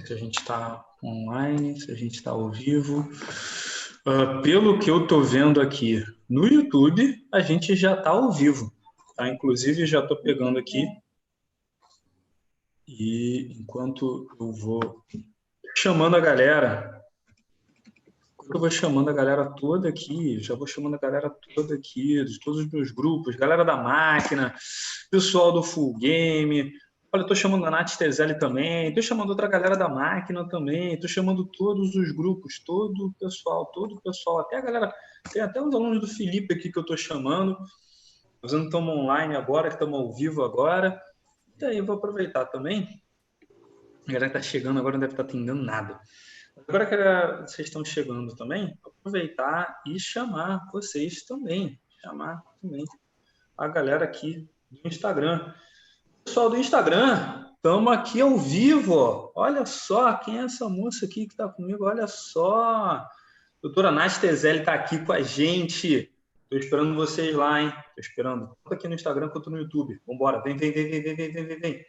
se a gente está online, se a gente está ao vivo. Uh, pelo que eu estou vendo aqui no YouTube, a gente já está ao vivo. Tá? Inclusive, já estou pegando aqui. E enquanto eu vou chamando a galera, eu vou chamando a galera toda aqui, já vou chamando a galera toda aqui, de todos os meus grupos, galera da máquina, pessoal do Full Game, Olha, estou chamando a Nath Tezelli também, estou chamando outra galera da máquina também, estou chamando todos os grupos, todo o pessoal, todo o pessoal, até a galera, tem até os alunos do Felipe aqui que eu estou chamando, nós não estamos online agora, que estamos ao vivo agora, e aí eu vou aproveitar também, a galera que está chegando agora não deve estar tá atendendo nada. Agora que vocês estão chegando também, aproveitar e chamar vocês também, chamar também a galera aqui do Instagram. Pessoal do Instagram, estamos aqui ao vivo. Olha só quem é essa moça aqui que está comigo. Olha só. Doutora Nath Tezelli está aqui com a gente. Estou esperando vocês lá, hein? Estou esperando. Tanto aqui no Instagram quanto no YouTube. Vamos embora. Vem, vem, vem, vem, vem, vem, vem, vem.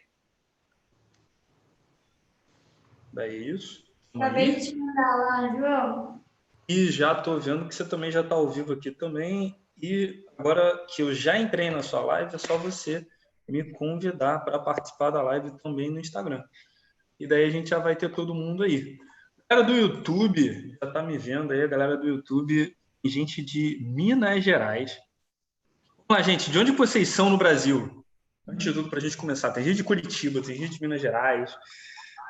É isso. Acabei de te mandar lá, João. E já estou vendo que você também já está ao vivo aqui também. E agora que eu já entrei na sua live, é só você me convidar para participar da live também no Instagram. E daí a gente já vai ter todo mundo aí. A galera do YouTube, já tá me vendo aí, a galera do YouTube, gente de Minas Gerais. Vamos lá, gente, de onde vocês são no Brasil? Antes de tudo, para a gente começar, tem gente de Curitiba, tem gente de Minas Gerais.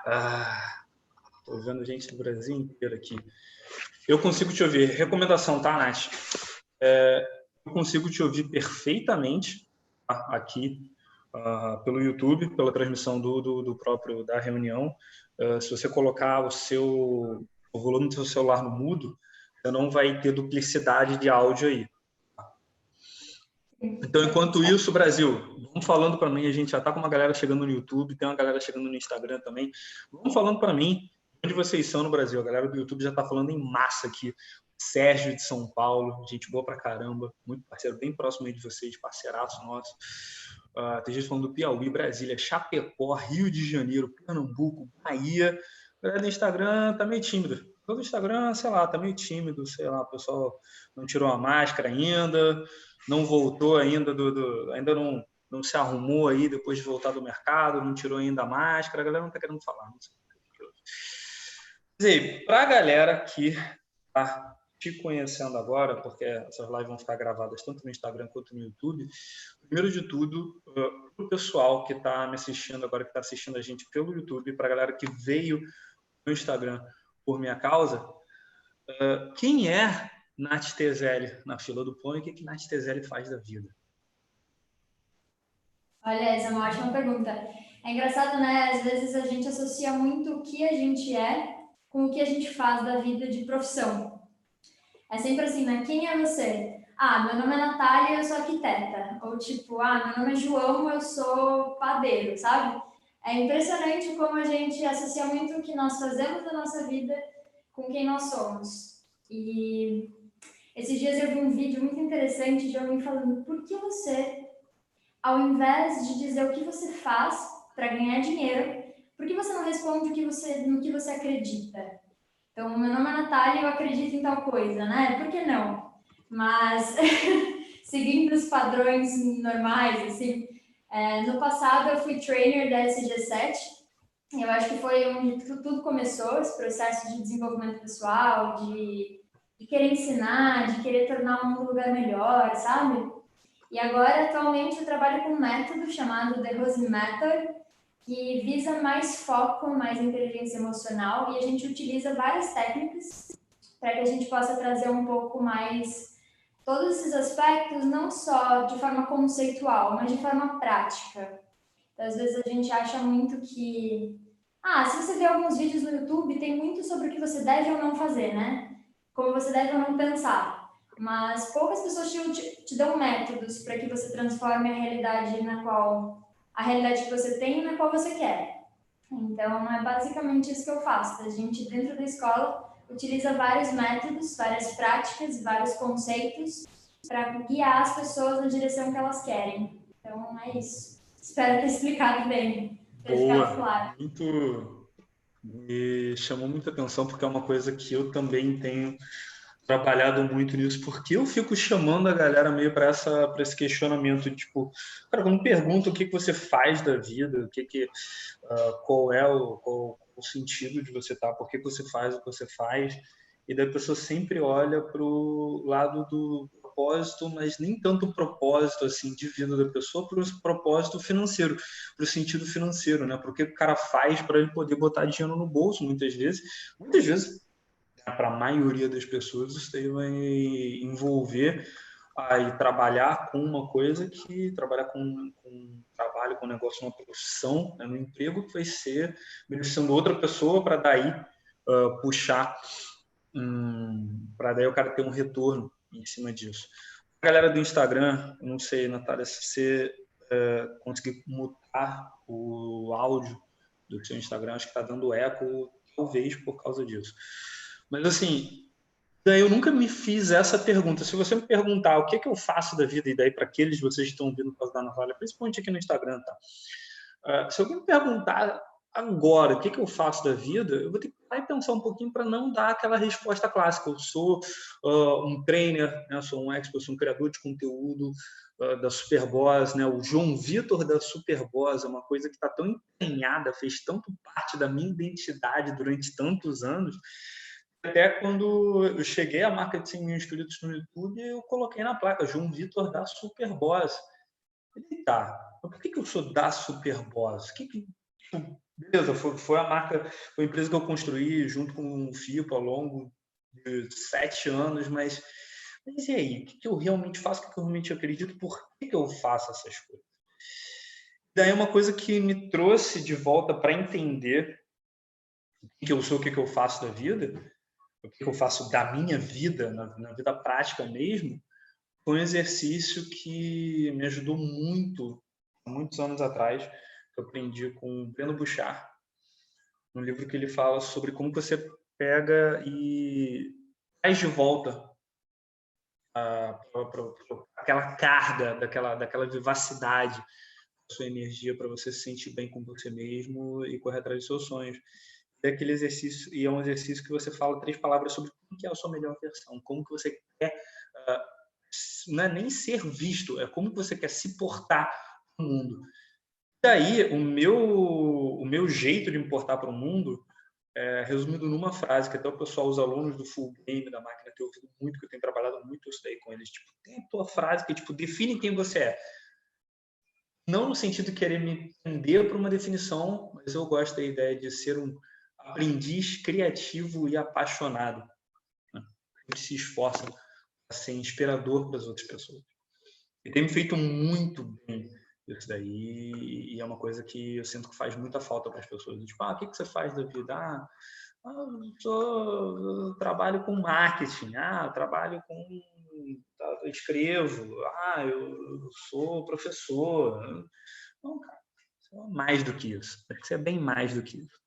Ah, tô vendo gente do Brasil inteiro aqui. Eu consigo te ouvir. Recomendação, tá, Nath? É, eu consigo te ouvir perfeitamente tá? aqui uh, pelo YouTube, pela transmissão do, do, do próprio da reunião. Uh, se você colocar o seu o volume do seu celular no mudo, você não vai ter duplicidade de áudio aí. Então, enquanto isso, Brasil, vamos falando para mim, a gente já está com uma galera chegando no YouTube, tem uma galera chegando no Instagram também. Vamos falando para mim, onde vocês são no Brasil. A galera do YouTube já está falando em massa aqui. Sérgio de São Paulo, gente boa pra caramba, muito parceiro, bem próximo aí de vocês, parceiraço nosso. Uh, tem gente falando do Piauí, Brasília, Chapecó, Rio de Janeiro, Pernambuco, Bahia. Galera do Instagram tá meio tímida. O Instagram, sei lá, tá meio tímido, sei lá, o pessoal não tirou a máscara ainda, não voltou ainda do, do ainda não, não se arrumou aí depois de voltar do mercado, não tirou ainda a máscara, a galera não tá querendo falar. Não sei. Dizer, para a galera que tá te conhecendo agora, porque essas lives vão ficar gravadas tanto no Instagram quanto no YouTube, primeiro de tudo, uh, para o pessoal que está me assistindo agora, que está assistindo a gente pelo YouTube, para a galera que veio no Instagram por minha causa, uh, quem é Nath Tezelli na fila do pão e o que, que Nath Tezelli faz da vida? Olha, essa é uma ótima pergunta. É engraçado, né? Às vezes a gente associa muito o que a gente é com o que a gente faz da vida de profissão. É sempre assim, né? Quem é você? Ah, meu nome é Natália, eu sou arquiteta. Ou tipo, ah, meu nome é João, eu sou padeiro, sabe? É impressionante como a gente associa muito o que nós fazemos da nossa vida com quem nós somos. E esses dias eu vi um vídeo muito interessante de alguém falando por que você, ao invés de dizer o que você faz para ganhar dinheiro, por que você não responde o que você, no que você acredita? Então, meu nome é Natália e eu acredito em tal coisa, né? Por que não? Mas, seguindo os padrões normais, assim, é, no passado eu fui trainer da SG7, eu acho que foi onde tudo começou, esse processo de desenvolvimento pessoal, de, de querer ensinar, de querer tornar um lugar melhor, sabe? E agora, atualmente, eu trabalho com um método chamado The Rose Method, que visa mais foco, mais inteligência emocional, e a gente utiliza várias técnicas para que a gente possa trazer um pouco mais todos esses aspectos, não só de forma conceitual, mas de forma prática. Então, às vezes a gente acha muito que, ah, se você vê alguns vídeos no YouTube, tem muito sobre o que você deve ou não fazer, né? Como você deve ou não pensar. Mas poucas pessoas te, te dão métodos para que você transforme a realidade na qual a realidade que você tem e na qual você quer. Então, é basicamente isso que eu faço. A gente, dentro da escola, utiliza vários métodos, várias práticas, vários conceitos para guiar as pessoas na direção que elas querem. Então, é isso. Espero ter explicado bem. Ter Boa. Claro. Muito, Me chamou muita atenção porque é uma coisa que eu também tenho trabalhado muito nisso, porque eu fico chamando a galera meio para essa para esse questionamento, tipo, cara, quando pergunta o que, que você faz da vida, o que que uh, qual é o, qual, o sentido de você estar, tá, por que, você faz o que você faz, e daí a pessoa sempre olha para o lado do propósito, mas nem tanto o propósito assim de vida da pessoa, para o propósito financeiro, para o sentido financeiro, né? Porque o cara faz para ele poder botar dinheiro no bolso, muitas vezes, muitas vezes para a maioria das pessoas, isso daí vai envolver aí trabalhar com uma coisa que trabalhar com, com um trabalho, com um negócio, uma profissão, né, no emprego que vai ser beneficiando outra pessoa para daí uh, puxar um, para daí o cara ter um retorno em cima disso. A galera do Instagram, não sei, Natália, se você uh, conseguir mutar o áudio do seu Instagram, acho que está dando eco, talvez por causa disso. Mas assim, daí eu nunca me fiz essa pergunta. Se você me perguntar o que, é que eu faço da vida, e daí para aqueles vocês que estão vindo por causa da principalmente aqui no Instagram, tá? Uh, se alguém me perguntar agora o que, é que eu faço da vida, eu vou ter que parar e pensar um pouquinho para não dar aquela resposta clássica. Eu sou uh, um trainer, né? sou um expert, sou um criador de conteúdo uh, da Superboss, né? o João Vitor da Superboss, é uma coisa que está tão empenhada, fez tanto parte da minha identidade durante tantos anos, até quando eu cheguei à marca de 100 mil inscritos no YouTube, eu coloquei na placa João Vitor da Superboss. Ele tá, por que, que eu sou da Superboss? Que que, beleza, foi, foi a marca, foi a empresa que eu construí junto com o FIPO ao longo de sete anos, mas, mas e aí? O que, que eu realmente faço? O que, que eu realmente acredito? Por que, que eu faço essas coisas? Daí uma coisa que me trouxe de volta para entender o que eu sou, o que eu faço da vida, o que eu faço da minha vida, na, na vida prática mesmo, foi um exercício que me ajudou muito, muitos anos atrás, que eu aprendi com o Breno Bouchard, no livro que ele fala sobre como você pega e traz de volta a, aquela carga, daquela, daquela vivacidade, sua energia para você se sentir bem com você mesmo e correr atrás dos seus sonhos daquele exercício e é um exercício que você fala três palavras sobre como que é a sua melhor versão, como que você quer uh, não é nem ser visto, é como que você quer se portar no mundo. Daí o meu o meu jeito de me portar para o mundo é resumido numa frase que até o pessoal, os alunos do full game da máquina tem ouvido muito, que eu tenho trabalhado muito isso daí com eles, tipo, tem a tua frase que tipo define quem você é. Não no sentido de querer me prender para uma definição, mas eu gosto da ideia de ser um aprendiz criativo e apaixonado. Gente se esforça para ser inspirador para as outras pessoas. E tem me feito muito bem isso daí, e é uma coisa que eu sinto que faz muita falta para as pessoas. Tipo, ah, o que, que você faz da vida? Ah, eu, sou, eu trabalho com marketing, ah, eu trabalho com. Tá, eu escrevo, ah, eu sou professor. Não, cara, isso é mais do que isso. Isso é bem mais do que isso.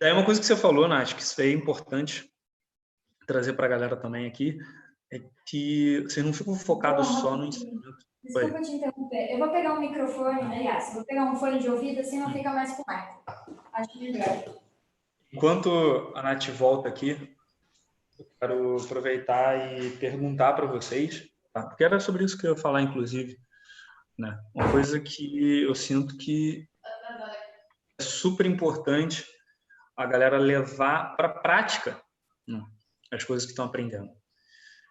Daí uma coisa que você falou, Nath, que isso é importante trazer para a galera também aqui, é que vocês não ficam focados só no ensinamento. Desculpa te interromper. Eu vou pegar um microfone, aliás, vou pegar um fone de ouvido, assim não fica mais com eco. Acho melhor. Enquanto a Nath volta aqui, eu quero aproveitar e perguntar para vocês, tá? porque era sobre isso que eu ia falar, inclusive. Né? Uma coisa que eu sinto que é super importante a galera levar para a prática né, as coisas que estão aprendendo.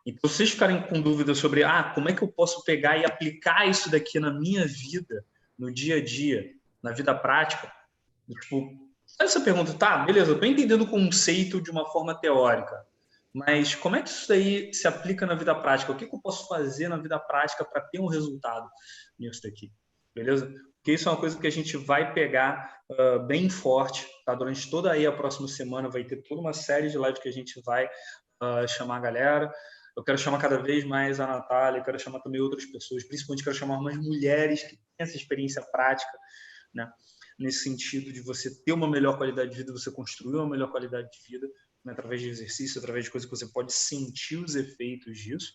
Então, se vocês ficarem com dúvidas sobre ah, como é que eu posso pegar e aplicar isso daqui na minha vida, no dia a dia, na vida prática, tipo, essa pergunta, tá, beleza, eu estou entendendo o conceito de uma forma teórica, mas como é que isso daí se aplica na vida prática? O que, que eu posso fazer na vida prática para ter um resultado nisso daqui? Beleza? Porque isso é uma coisa que a gente vai pegar uh, bem forte, tá? Durante toda aí a próxima semana vai ter toda uma série de lives que a gente vai uh, chamar a galera. Eu quero chamar cada vez mais a Natália, quero chamar também outras pessoas, principalmente quero chamar umas mulheres que têm essa experiência prática, né? Nesse sentido de você ter uma melhor qualidade de vida, você construir uma melhor qualidade de vida, né? através de exercício, através de coisas que você pode sentir os efeitos disso,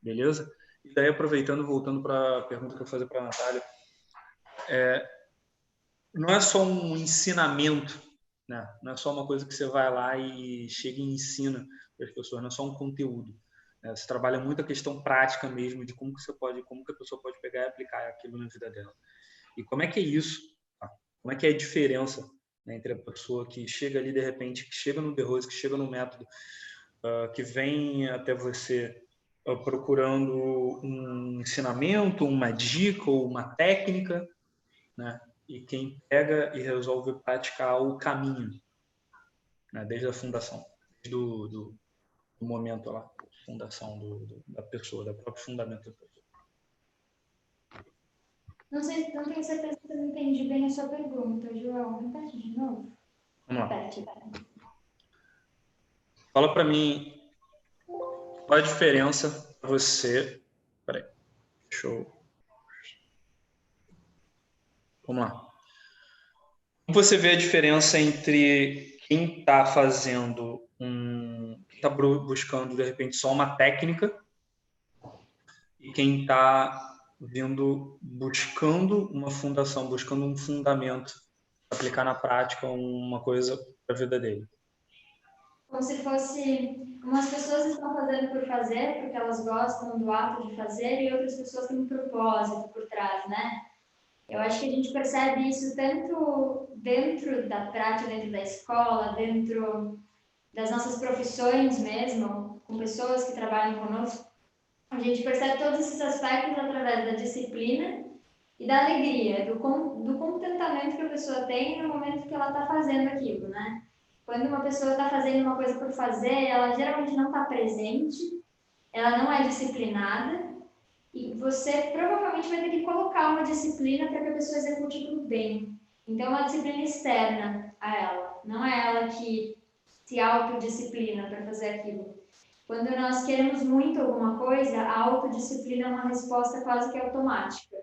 beleza? E daí, aproveitando, voltando para a pergunta que eu vou fazer para a Natália, é, não é só um ensinamento Né? Não é só uma coisa que você vai lá e chega e ensina para as pessoas, não é só um conteúdo. Né? Você trabalha muito a questão prática mesmo de como que você pode, como que a pessoa pode pegar e aplicar aquilo na vida dela. E como é que é isso? Tá? Como é que é a diferença né, entre a pessoa que chega ali de repente, que chega no The Rose, que chega no método, uh, que vem até você uh, procurando um ensinamento, uma dica ou uma técnica, né? e quem pega e resolve praticar o caminho, né? desde a fundação, desde do, do, do momento lá, fundação do, do, da pessoa, da própria fundamento da pessoa. Não sei, não tenho certeza se eu entendi bem a sua pergunta, João. Repete de novo. Vamos lá. Repete, Fala para mim qual a diferença para você. Peraí, deixa eu Vamos lá. Como você vê a diferença entre quem está fazendo um. está buscando, de repente, só uma técnica e quem está vindo buscando uma fundação, buscando um fundamento, aplicar na prática uma coisa para a vida dele? Como se fosse. Umas pessoas estão fazendo por fazer, porque elas gostam do ato de fazer, e outras pessoas têm um propósito por trás, né? Eu acho que a gente percebe isso tanto dentro da prática, dentro da escola, dentro das nossas profissões mesmo, com pessoas que trabalham conosco. A gente percebe todos esses aspectos através da disciplina e da alegria, do, do contentamento que a pessoa tem no momento que ela está fazendo aquilo, né? Quando uma pessoa está fazendo uma coisa por fazer, ela geralmente não está presente, ela não é disciplinada, e você provavelmente vai ter que colocar uma disciplina para que a pessoa execute aquilo bem. Então, é uma disciplina externa a ela, não é ela que se autodisciplina para fazer aquilo. Quando nós queremos muito alguma coisa, a autodisciplina é uma resposta quase que automática,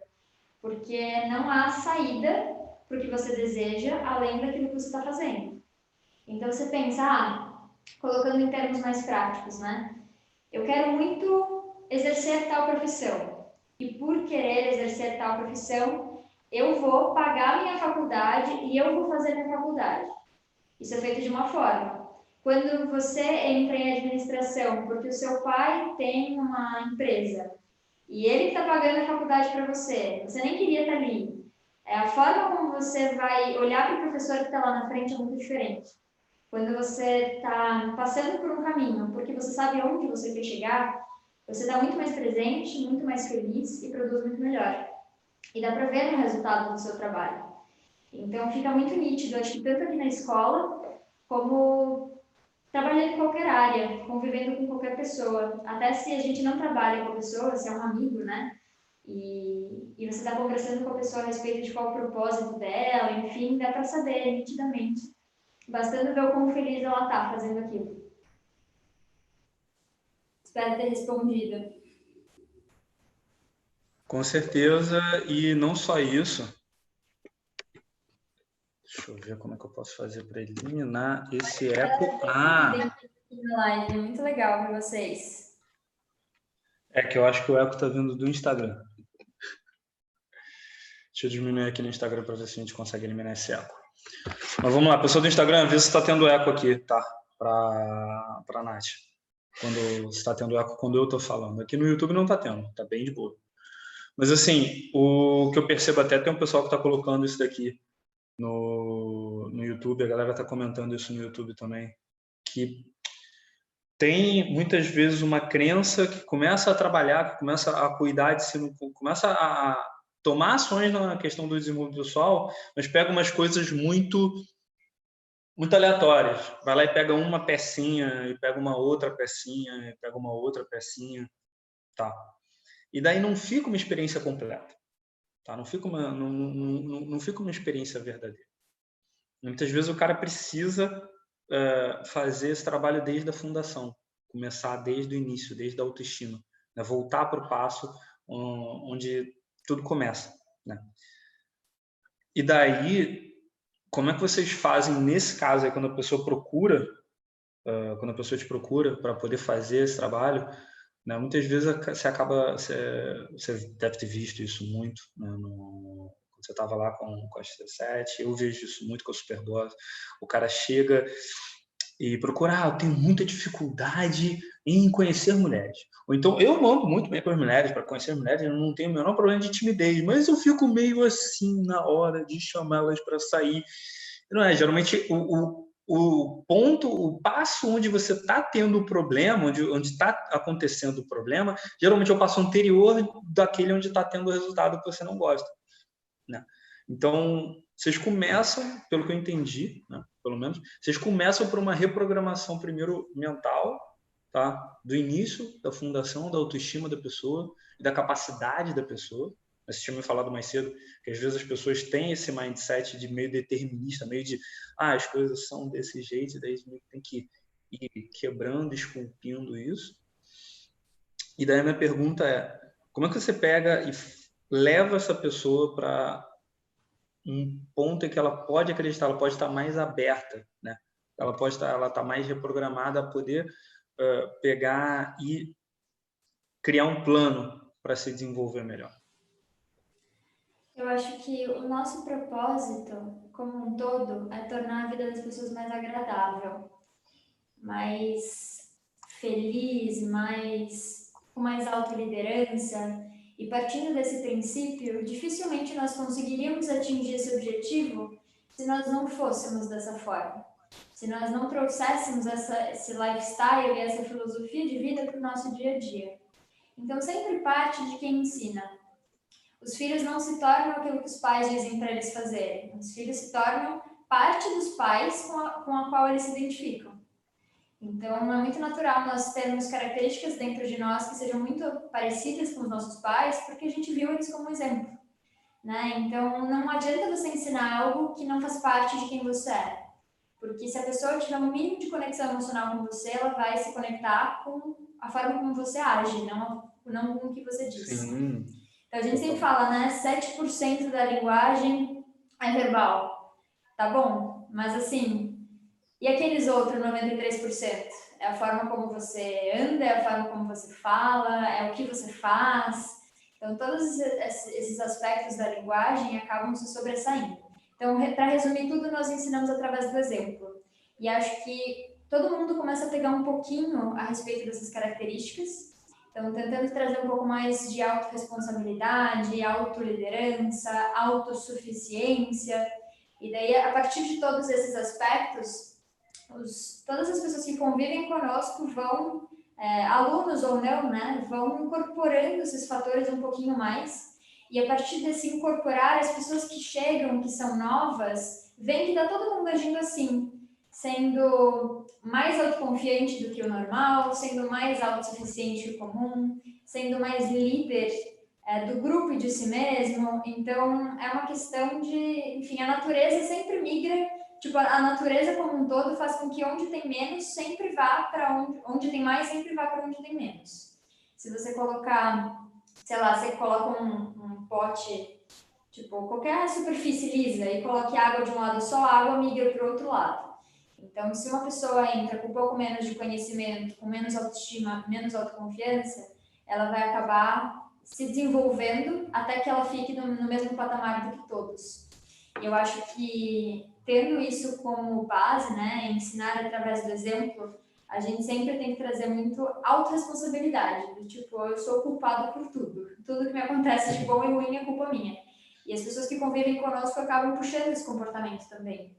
porque não há saída para o que você deseja além daquilo que você está fazendo. Então, você pensa, ah, colocando em termos mais práticos, né? Eu quero muito exercer tal profissão. E por querer exercer tal profissão, eu vou pagar minha faculdade e eu vou fazer minha faculdade. Isso é feito de uma forma. Quando você entra em administração porque o seu pai tem uma empresa e ele está pagando a faculdade para você, você nem queria estar tá ali. É, a forma como você vai olhar para o professor que está lá na frente é muito diferente. Quando você está passando por um caminho, porque você sabe onde você quer chegar, você está muito mais presente, muito mais feliz e produz muito melhor. E dá para ver no resultado do seu trabalho. Então fica muito nítido, acho que tanto aqui na escola, como trabalhando em qualquer área, convivendo com qualquer pessoa. Até se a gente não trabalha com a pessoa, se é um amigo, né? E, e você está conversando com a pessoa a respeito de qual o propósito dela, enfim, dá para saber nitidamente. Bastando ver o quão feliz ela está fazendo aquilo. Espero ter respondido. Com certeza, e não só isso. Deixa eu ver como é que eu posso fazer para eliminar esse eco. Ah! Live, muito legal para vocês. É que eu acho que o eco está vindo do Instagram. Deixa eu diminuir aqui no Instagram para ver se a gente consegue eliminar esse eco. Mas vamos lá, pessoal do Instagram, vê se está tendo eco aqui, tá? Para a Nath quando está tendo eco quando eu estou falando. Aqui no YouTube não está tendo, está bem de boa. Mas assim, o que eu percebo até tem um pessoal que está colocando isso daqui no, no YouTube, a galera está comentando isso no YouTube também, que tem muitas vezes uma crença que começa a trabalhar, que começa a cuidar de si, começa a tomar ações na questão do desenvolvimento pessoal, mas pega umas coisas muito muito aleatórias. Vai lá e pega uma pecinha, e pega uma outra pecinha, e pega uma outra pecinha, tá? E daí não fica uma experiência completa, tá? Não fica uma, não, não, não fica uma experiência verdadeira. Muitas vezes o cara precisa uh, fazer esse trabalho desde a fundação, começar desde o início, desde a autoestima, né? voltar para o passo onde tudo começa, né? E daí como é que vocês fazem nesse caso aí, quando a pessoa procura, uh, quando a pessoa te procura para poder fazer esse trabalho, né, muitas vezes você acaba, você, você deve ter visto isso muito, né, no, você estava lá com, com a X7, eu vejo isso muito com a Superboss. O cara chega e procura, ah, eu tenho muita dificuldade em conhecer mulheres. Ou então, eu mando muito bem para as mulheres, para conhecer mulheres, eu não tenho o menor problema de timidez, mas eu fico meio assim na hora de chamá-las para sair. Não é? Geralmente, o, o, o ponto, o passo onde você está tendo o problema, onde está acontecendo o problema, geralmente é o passo anterior daquele onde está tendo o resultado que você não gosta. Né? Então, vocês começam, pelo que eu entendi, né, pelo menos, vocês começam por uma reprogramação primeiro mental, tá? do início da fundação da autoestima da pessoa e da capacidade da pessoa. Você tinha me falado mais cedo que às vezes as pessoas têm esse mindset de meio determinista, meio de ah, as coisas são desse jeito, e daí tem que ir quebrando, esculpindo isso. E daí a minha pergunta é: como é que você pega e leva essa pessoa para um ponto em que ela pode acreditar, ela pode estar mais aberta, né? Ela pode estar, ela está mais reprogramada a poder uh, pegar e criar um plano para se desenvolver melhor. Eu acho que o nosso propósito, como um todo, é tornar a vida das pessoas mais agradável, mais feliz, mais com mais autoliderança, e partindo desse princípio, dificilmente nós conseguiríamos atingir esse objetivo se nós não fôssemos dessa forma. Se nós não trouxéssemos essa, esse lifestyle e essa filosofia de vida para o nosso dia a dia. Então, sempre parte de quem ensina. Os filhos não se tornam aquilo que os pais dizem para eles fazerem. Os filhos se tornam parte dos pais com a, com a qual eles se identificam. Então, é muito natural nós termos características dentro de nós que sejam muito parecidas com os nossos pais, porque a gente viu eles como exemplo. Né? Então, não adianta você ensinar algo que não faz parte de quem você é. Porque se a pessoa tiver um mínimo de conexão emocional com você, ela vai se conectar com a forma como você age, não, não com o que você diz. Sim. Então, a gente sempre fala, né? 7% da linguagem é verbal. Tá bom? Mas, assim, e aqueles outros 93%? É a forma como você anda, é a forma como você fala, é o que você faz. Então, todos esses aspectos da linguagem acabam se sobressaindo. Então, para resumir tudo, nós ensinamos através do exemplo. E acho que todo mundo começa a pegar um pouquinho a respeito dessas características. Então, tentando trazer um pouco mais de autorresponsabilidade, autoliderança, autossuficiência. E daí, a partir de todos esses aspectos, os, todas as pessoas que convivem conosco vão, é, alunos ou não, né, vão incorporando esses fatores um pouquinho mais. E a partir desse incorporar, as pessoas que chegam, que são novas, veem que está todo mundo agindo assim, sendo mais autoconfiante do que o normal, sendo mais autossuficiente que o comum, sendo mais líder é, do grupo e de si mesmo. Então, é uma questão de, enfim, a natureza sempre migra tipo, a natureza como um todo faz com que onde tem menos sempre vá para onde, onde tem mais, sempre vá para onde tem menos. Se você colocar, sei lá, você coloca um, um pote, tipo, qualquer superfície lisa e coloque água de um lado só, a água migra para o outro lado. Então, se uma pessoa entra com um pouco menos de conhecimento, com menos autoestima, menos autoconfiança, ela vai acabar se desenvolvendo até que ela fique no, no mesmo patamar do que todos. Eu acho que tendo isso como base, né, ensinar através do exemplo, a gente sempre tem que trazer muito autorresponsabilidade, do tipo, eu sou culpado por tudo. Tudo que me acontece de bom e ruim é culpa minha. E as pessoas que convivem conosco acabam puxando esse comportamento também.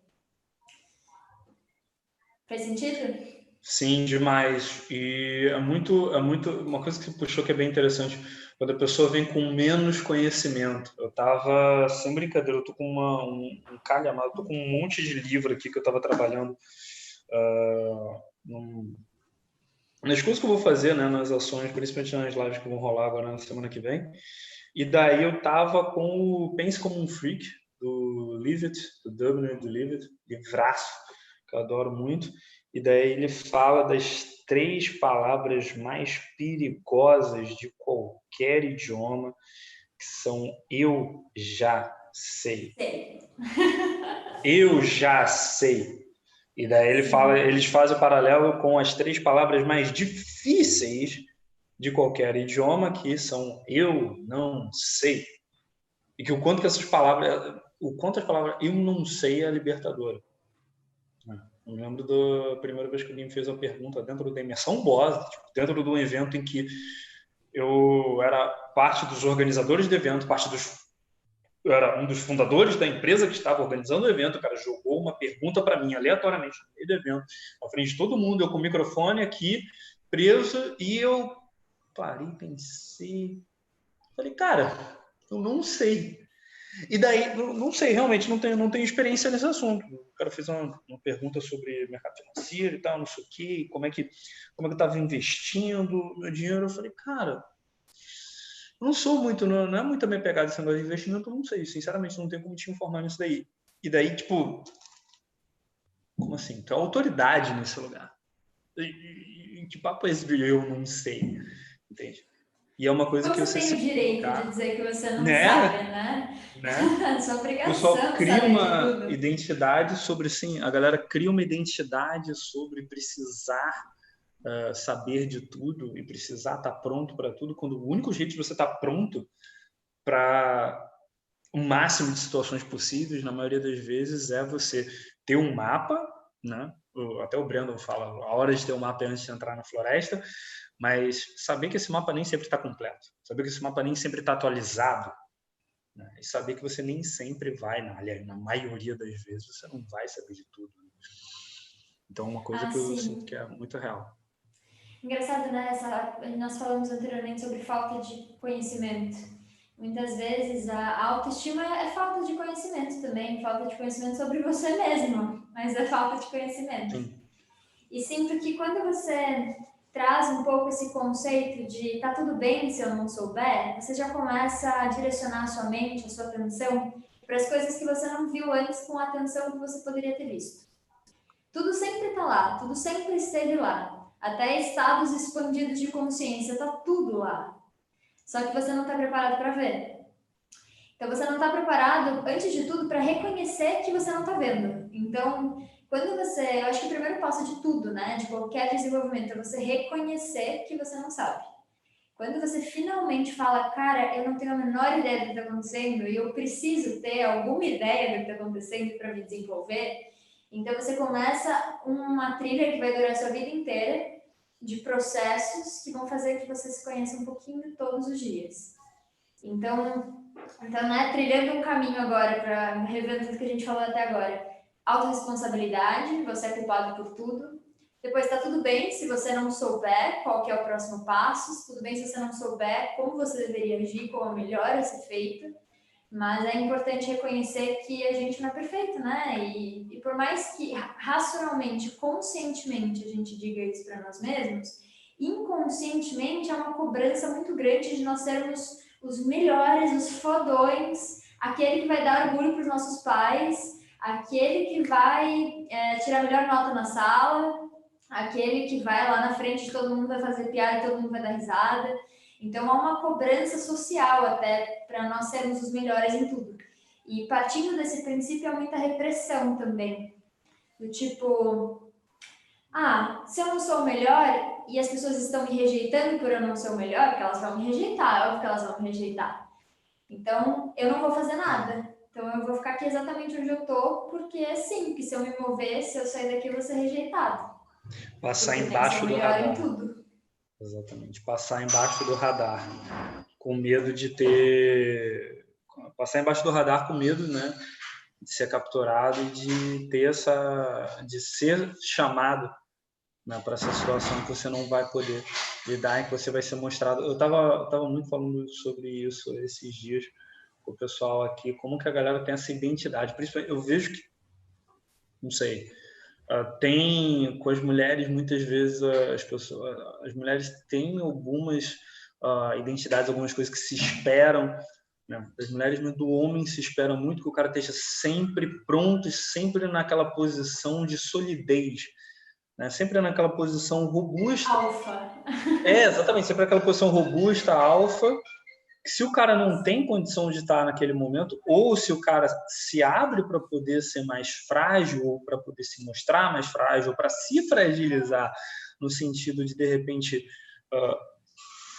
Faz sentido? Sim, demais. E é muito, é muito uma coisa que você puxou que é bem interessante quando a pessoa vem com menos conhecimento. Eu tava, sem brincadeira, eu tô com uma, um, um calhamado, tô com um monte de livro aqui que eu tava trabalhando uh, num, nas coisas que eu vou fazer, né, nas ações, principalmente nas lives que vão rolar agora na semana que vem. E daí eu tava com o Pense Como um Freak, do Leavitt, do Dubner do Leavitt, livraço, que eu adoro muito. E daí ele fala das três palavras mais perigosas de qualquer idioma, que são eu já sei. eu já sei. E daí ele fala, eles fazem o paralelo com as três palavras mais difíceis de qualquer idioma, que são eu não sei. E que o quanto que essas palavras, o quanto as palavras eu não sei é libertadora. Eu lembro da primeira vez que alguém fez a pergunta dentro da imersão Boss, tipo, dentro de um evento em que eu era parte dos organizadores do evento, parte dos eu era um dos fundadores da empresa que estava organizando o evento, o cara jogou uma pergunta para mim aleatoriamente no meio do evento, à frente de todo mundo, eu com o microfone aqui preso e eu parei, pensei, falei, cara, eu não sei. E daí, não sei, realmente não tenho, não tenho experiência nesse assunto. O cara fez uma, uma pergunta sobre mercado financeiro e tal, não sei o quê, como é que, como é que eu estava investindo meu dinheiro. Eu falei, cara, não sou muito, não, não é muito a minha pegada esse negócio de investimento, eu não sei, sinceramente, não tenho como te informar nisso daí. E daí, tipo, como assim? Tu é autoridade nesse lugar. E, e, que papo é esse de eu não sei? Entende? E é uma coisa você que você tem o direito de dizer que você não né? sabe, né? né? Sua obrigação. O pessoal cria uma identidade sobre, sim, a galera cria uma identidade sobre precisar uh, saber de tudo e precisar estar tá pronto para tudo, quando o único jeito de você estar tá pronto para o máximo de situações possíveis, na maioria das vezes, é você ter um mapa, né? Até o Brandon fala, a hora de ter um mapa é antes de entrar na floresta, mas saber que esse mapa nem sempre está completo, saber que esse mapa nem sempre está atualizado, né? e saber que você nem sempre vai, na, aliás, na maioria das vezes, você não vai saber de tudo. Né? Então, é uma coisa ah, que eu sinto que é muito real. Engraçado, né? Essa, nós falamos anteriormente sobre falta de conhecimento. Muitas vezes a autoestima é falta de conhecimento também, falta de conhecimento sobre você mesmo, mas é falta de conhecimento. Sim. E sinto que quando você traz um pouco esse conceito de tá tudo bem se eu não souber, você já começa a direcionar a sua mente, a sua atenção para as coisas que você não viu antes com a atenção que você poderia ter visto. Tudo sempre está lá, tudo sempre esteve lá. Até estados expandidos de consciência, está tudo lá. Só que você não está preparado para ver. Então você não está preparado, antes de tudo, para reconhecer que você não está vendo. Então, quando você, eu acho que o primeiro passo de tudo, né, de qualquer desenvolvimento, é você reconhecer que você não sabe. Quando você finalmente fala, cara, eu não tenho a menor ideia do que está acontecendo e eu preciso ter alguma ideia do que está acontecendo para me desenvolver, então você começa uma trilha que vai durar a sua vida inteira de processos que vão fazer que você se conheça um pouquinho todos os dias. Então, então né, trilhando um caminho agora para rever tudo que a gente falou até agora autorresponsabilidade, você é culpado por tudo. Depois está tudo bem se você não souber qual que é o próximo passo, tudo bem se você não souber como você deveria agir, como é melhor a ser feito. Mas é importante reconhecer que a gente não é perfeito, né? E, e por mais que racionalmente, conscientemente a gente diga isso para nós mesmos, inconscientemente é uma cobrança muito grande de nós sermos os melhores, os fodões, aquele que vai dar orgulho para os nossos pais, aquele que vai é, tirar a melhor nota na sala, aquele que vai lá na frente, todo mundo vai fazer piada, todo mundo vai dar risada. Então, há uma cobrança social até para nós sermos os melhores em tudo. E partindo desse princípio, há muita repressão também. Do tipo, ah, se eu não sou o melhor e as pessoas estão me rejeitando por eu não ser o melhor, porque elas vão me rejeitar, é óbvio que elas vão me rejeitar. Então, eu não vou fazer nada. Então eu vou ficar aqui exatamente onde eu tô, porque é sim, que se eu me mover, se eu sair daqui, eu vou ser rejeitado. Passar embaixo do radar. Exatamente, passar embaixo do radar, com medo de ter. Passar embaixo do radar com medo, né? De ser capturado e de ter essa. de ser chamado né, para essa situação que você não vai poder lidar, e que você vai ser mostrado. Eu estava tava muito falando sobre isso esses dias o pessoal aqui, como que a galera tem essa identidade. Principalmente, eu vejo que, não sei, uh, tem com as mulheres muitas vezes uh, as pessoas, as mulheres têm algumas uh, identidades, algumas coisas que se esperam. Né? As mulheres do homem se esperam muito que o cara esteja sempre pronto e sempre naquela posição de solidez. Né? Sempre naquela posição robusta. Alfa. É, exatamente, sempre naquela posição robusta, alfa, se o cara não tem condição de estar naquele momento, ou se o cara se abre para poder ser mais frágil, ou para poder se mostrar mais frágil, para se fragilizar, no sentido de, de repente, uh,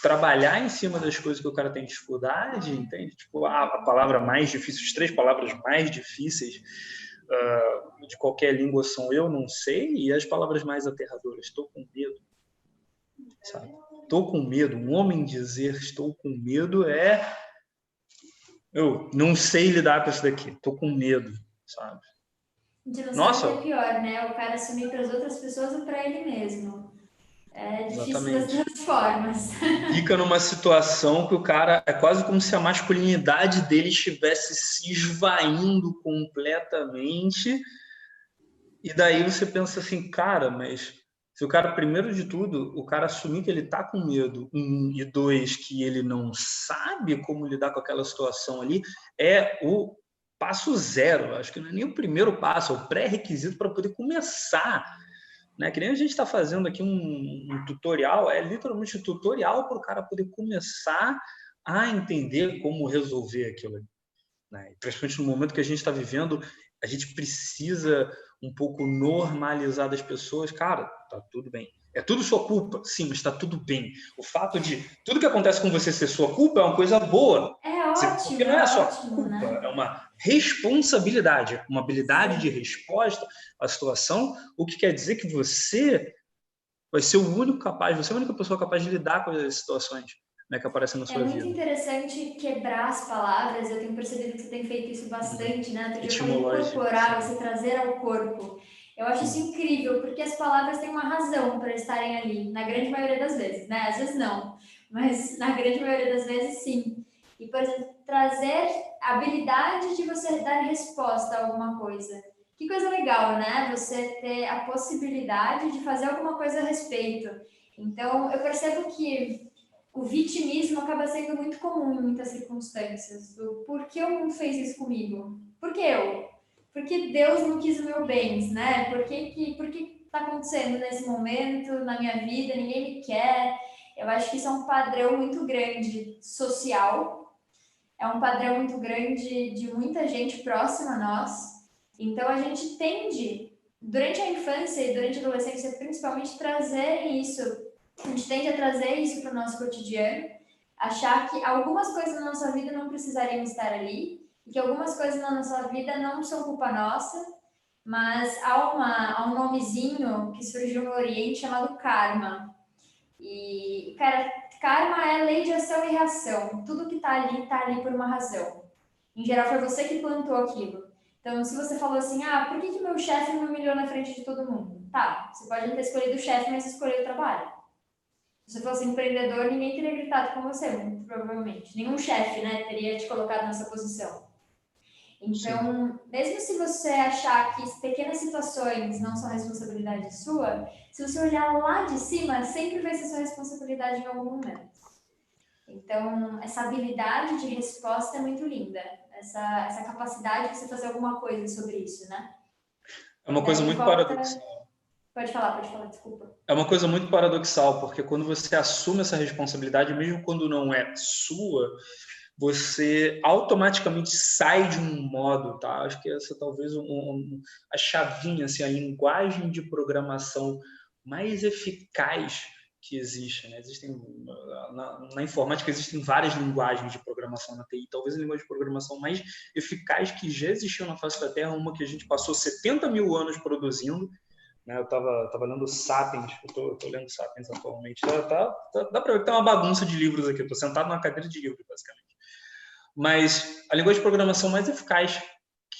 trabalhar em cima das coisas que o cara tem dificuldade, entende? Tipo, a, a palavra mais difícil, as três palavras mais difíceis uh, de qualquer língua são eu não sei e as palavras mais aterradoras, estou com medo, sabe? Estou com medo. Um homem dizer estou com medo é eu não sei lidar com isso daqui, estou com medo, sabe? Nossa. é pior, né? O cara assumir para as outras pessoas ou para ele mesmo. É difícil Exatamente. das duas formas. Fica numa situação que o cara é quase como se a masculinidade dele estivesse se esvaindo completamente. E daí você pensa assim, cara, mas se o cara, primeiro de tudo, o cara assumir que ele tá com medo, um, e dois, que ele não sabe como lidar com aquela situação ali, é o passo zero. Acho que não é nem o primeiro passo, é o pré-requisito para poder começar né? Que nem a gente está fazendo aqui um, um, tutorial, é literalmente um tutorial para o cara poder começar a entender como resolver aquilo. Né? Principalmente no momento que a gente está vivendo, a gente precisa um pouco normalizar das pessoas. Cara, tá tudo bem. É tudo sua culpa, sim, mas está tudo bem. O fato de tudo que acontece com você ser sua culpa é uma coisa boa. É ótimo. Porque não é, é sua ótimo, culpa, né? é uma responsabilidade, uma habilidade de resposta à situação, o que quer dizer que você vai ser o único capaz, você é a única pessoa capaz de lidar com as situações né, que aparecem na sua vida. É muito vida. interessante quebrar as palavras, eu tenho percebido que você tem feito isso bastante, né? Outro dia incorporar, você trazer ao corpo. Eu acho isso incrível, porque as palavras têm uma razão para estarem ali, na grande maioria das vezes, né? Às vezes não, mas na grande maioria das vezes sim. E, por exemplo, trazer a habilidade de você dar resposta a alguma coisa. Que coisa legal, né? Você ter a possibilidade de fazer alguma coisa a respeito. Então, eu percebo que o vitimismo acaba sendo muito comum em muitas circunstâncias. Do por que o mundo fez isso comigo? Por que eu? Porque Deus não quis o meu bem, né? Por que que, por que está acontecendo nesse momento na minha vida? Ninguém me quer. Eu acho que isso é um padrão muito grande social é um padrão muito grande de muita gente próxima a nós. Então a gente tende, durante a infância e durante a adolescência, principalmente, trazer isso. A gente tende a trazer isso para o nosso cotidiano, achar que algumas coisas na nossa vida não precisariam estar ali, e que algumas coisas na nossa vida não são culpa nossa, mas há, uma, há um nomezinho que surgiu no Oriente chamado karma. E, cara, Karma é lei de ação e reação. Tudo que está ali, está ali por uma razão. Em geral, foi você que plantou aquilo. Então, se você falou assim, ah, por que, que meu chefe me humilhou na frente de todo mundo? Tá, você pode não ter escolhido o chefe, mas escolheu o trabalho. Se você fosse empreendedor, ninguém teria gritado com você, muito provavelmente. Nenhum chefe, né, teria te colocado nessa posição. Então, Sim. mesmo se você achar que pequenas situações não são responsabilidade sua, se você olhar lá de cima, sempre vai ser sua responsabilidade em algum momento. Então, essa habilidade de resposta é muito linda. Essa, essa capacidade de você fazer alguma coisa sobre isso, né? É uma coisa muito volta... paradoxal. Pode falar, pode falar, desculpa. É uma coisa muito paradoxal, porque quando você assume essa responsabilidade, mesmo quando não é sua, você automaticamente sai de um modo, tá? Acho que essa talvez um, um, a chavinha, assim, a linguagem de programação mais eficaz que existe. Né? Existem na, na, informática existem várias linguagens de programação na TI. Talvez a linguagem de programação mais eficaz que já existiu na face da Terra, uma que a gente passou 70 mil anos produzindo. Né? Eu estava tava lendo Sapiens, eu estou lendo Sapiens atualmente. Tá, tá, tá, dá para ver que tem uma bagunça de livros aqui. Estou sentado numa cadeira de livros, basicamente. Mas a linguagem de programação mais eficaz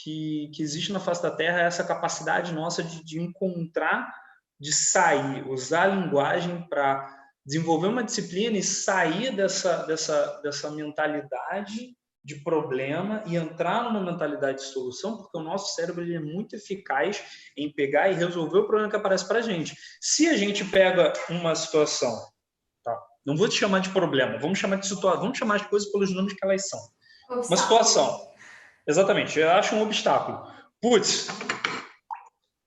que, que existe na face da Terra é essa capacidade nossa de, de encontrar, de sair, usar a linguagem para desenvolver uma disciplina e sair dessa, dessa, dessa mentalidade de problema e entrar numa mentalidade de solução, porque o nosso cérebro ele é muito eficaz em pegar e resolver o problema que aparece para a gente. Se a gente pega uma situação, tá? não vou te chamar de problema, vamos chamar de situação, vamos chamar as coisas pelos nomes que elas são. Uma situação. Exatamente, eu acho um obstáculo. Putz,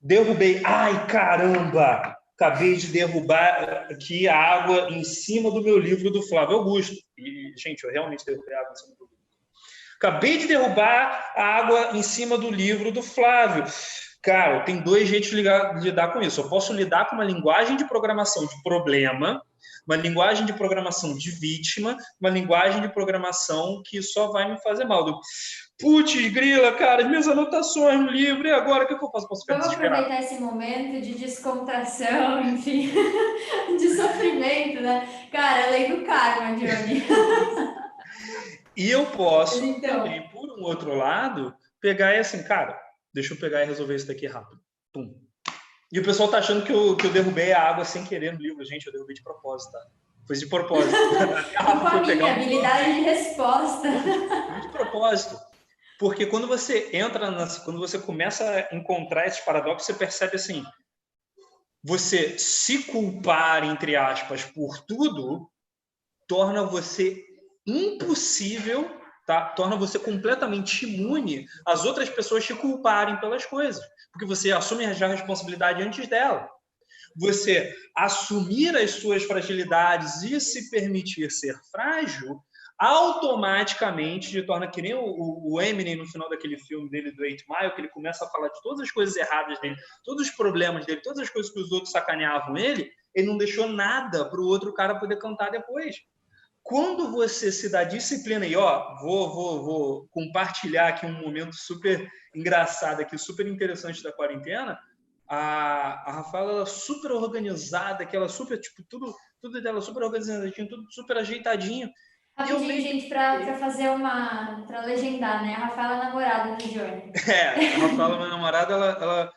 derrubei. Ai, caramba! Acabei de derrubar aqui a água em cima do meu livro do Flávio Augusto. E, gente, eu realmente derrubei a água em cima do livro. Acabei de derrubar a água em cima do livro do Flávio. Cara, tem dois jeitos de lidar com isso. Eu posso lidar com uma linguagem de programação de problema, Uma linguagem de programação de vítima, uma linguagem de programação que só vai me fazer mal. Putz, grila, cara, minhas anotações no livro, e agora o que, eu faço? Posso ficar Vamos aproveitar esse momento de descontração, enfim, de sofrimento, né? Cara, lei do karma, Johnny. E eu posso, então... também, por um outro lado, pegar e assim, cara, deixa eu pegar e resolver isso daqui rápido. Pum. E o pessoal tá achando que eu, que eu derrubei a água sem querer no livro. Gente, eu derrubei de propósito, tá? Foi de propósito. a minha habilidade de resposta. De propósito. Porque quando você entra, nas, quando você começa a encontrar esses paradoxos, você percebe assim, você se culpar, entre aspas, por tudo, torna você impossível, tá? torna você completamente imune às outras pessoas te culparem pelas coisas, porque você assume já a responsabilidade antes dela. Você assumir as suas fragilidades e se permitir ser frágil automaticamente te torna que nem o, Eminem no final daquele filme dele do Eight Mile, que ele começa a falar de todas as coisas erradas dele, todos os problemas dele, todas as coisas que os outros sacaneavam ele, ele não deixou nada para o outro cara poder cantar depois. Quando você se dá disciplina e ó, vou, vou, vou compartilhar aqui um momento super engraçado aqui, super interessante da quarentena, a, a Rafaela ela é super organizada, que ela super, tipo, tudo, tudo dela super organizadinho, tudo super ajeitadinho. Rapidinho, gente, para fazer uma. para legendar, né? A Rafaela é namorada do Johnny. É, a Rafaela, minha namorada, ela, ela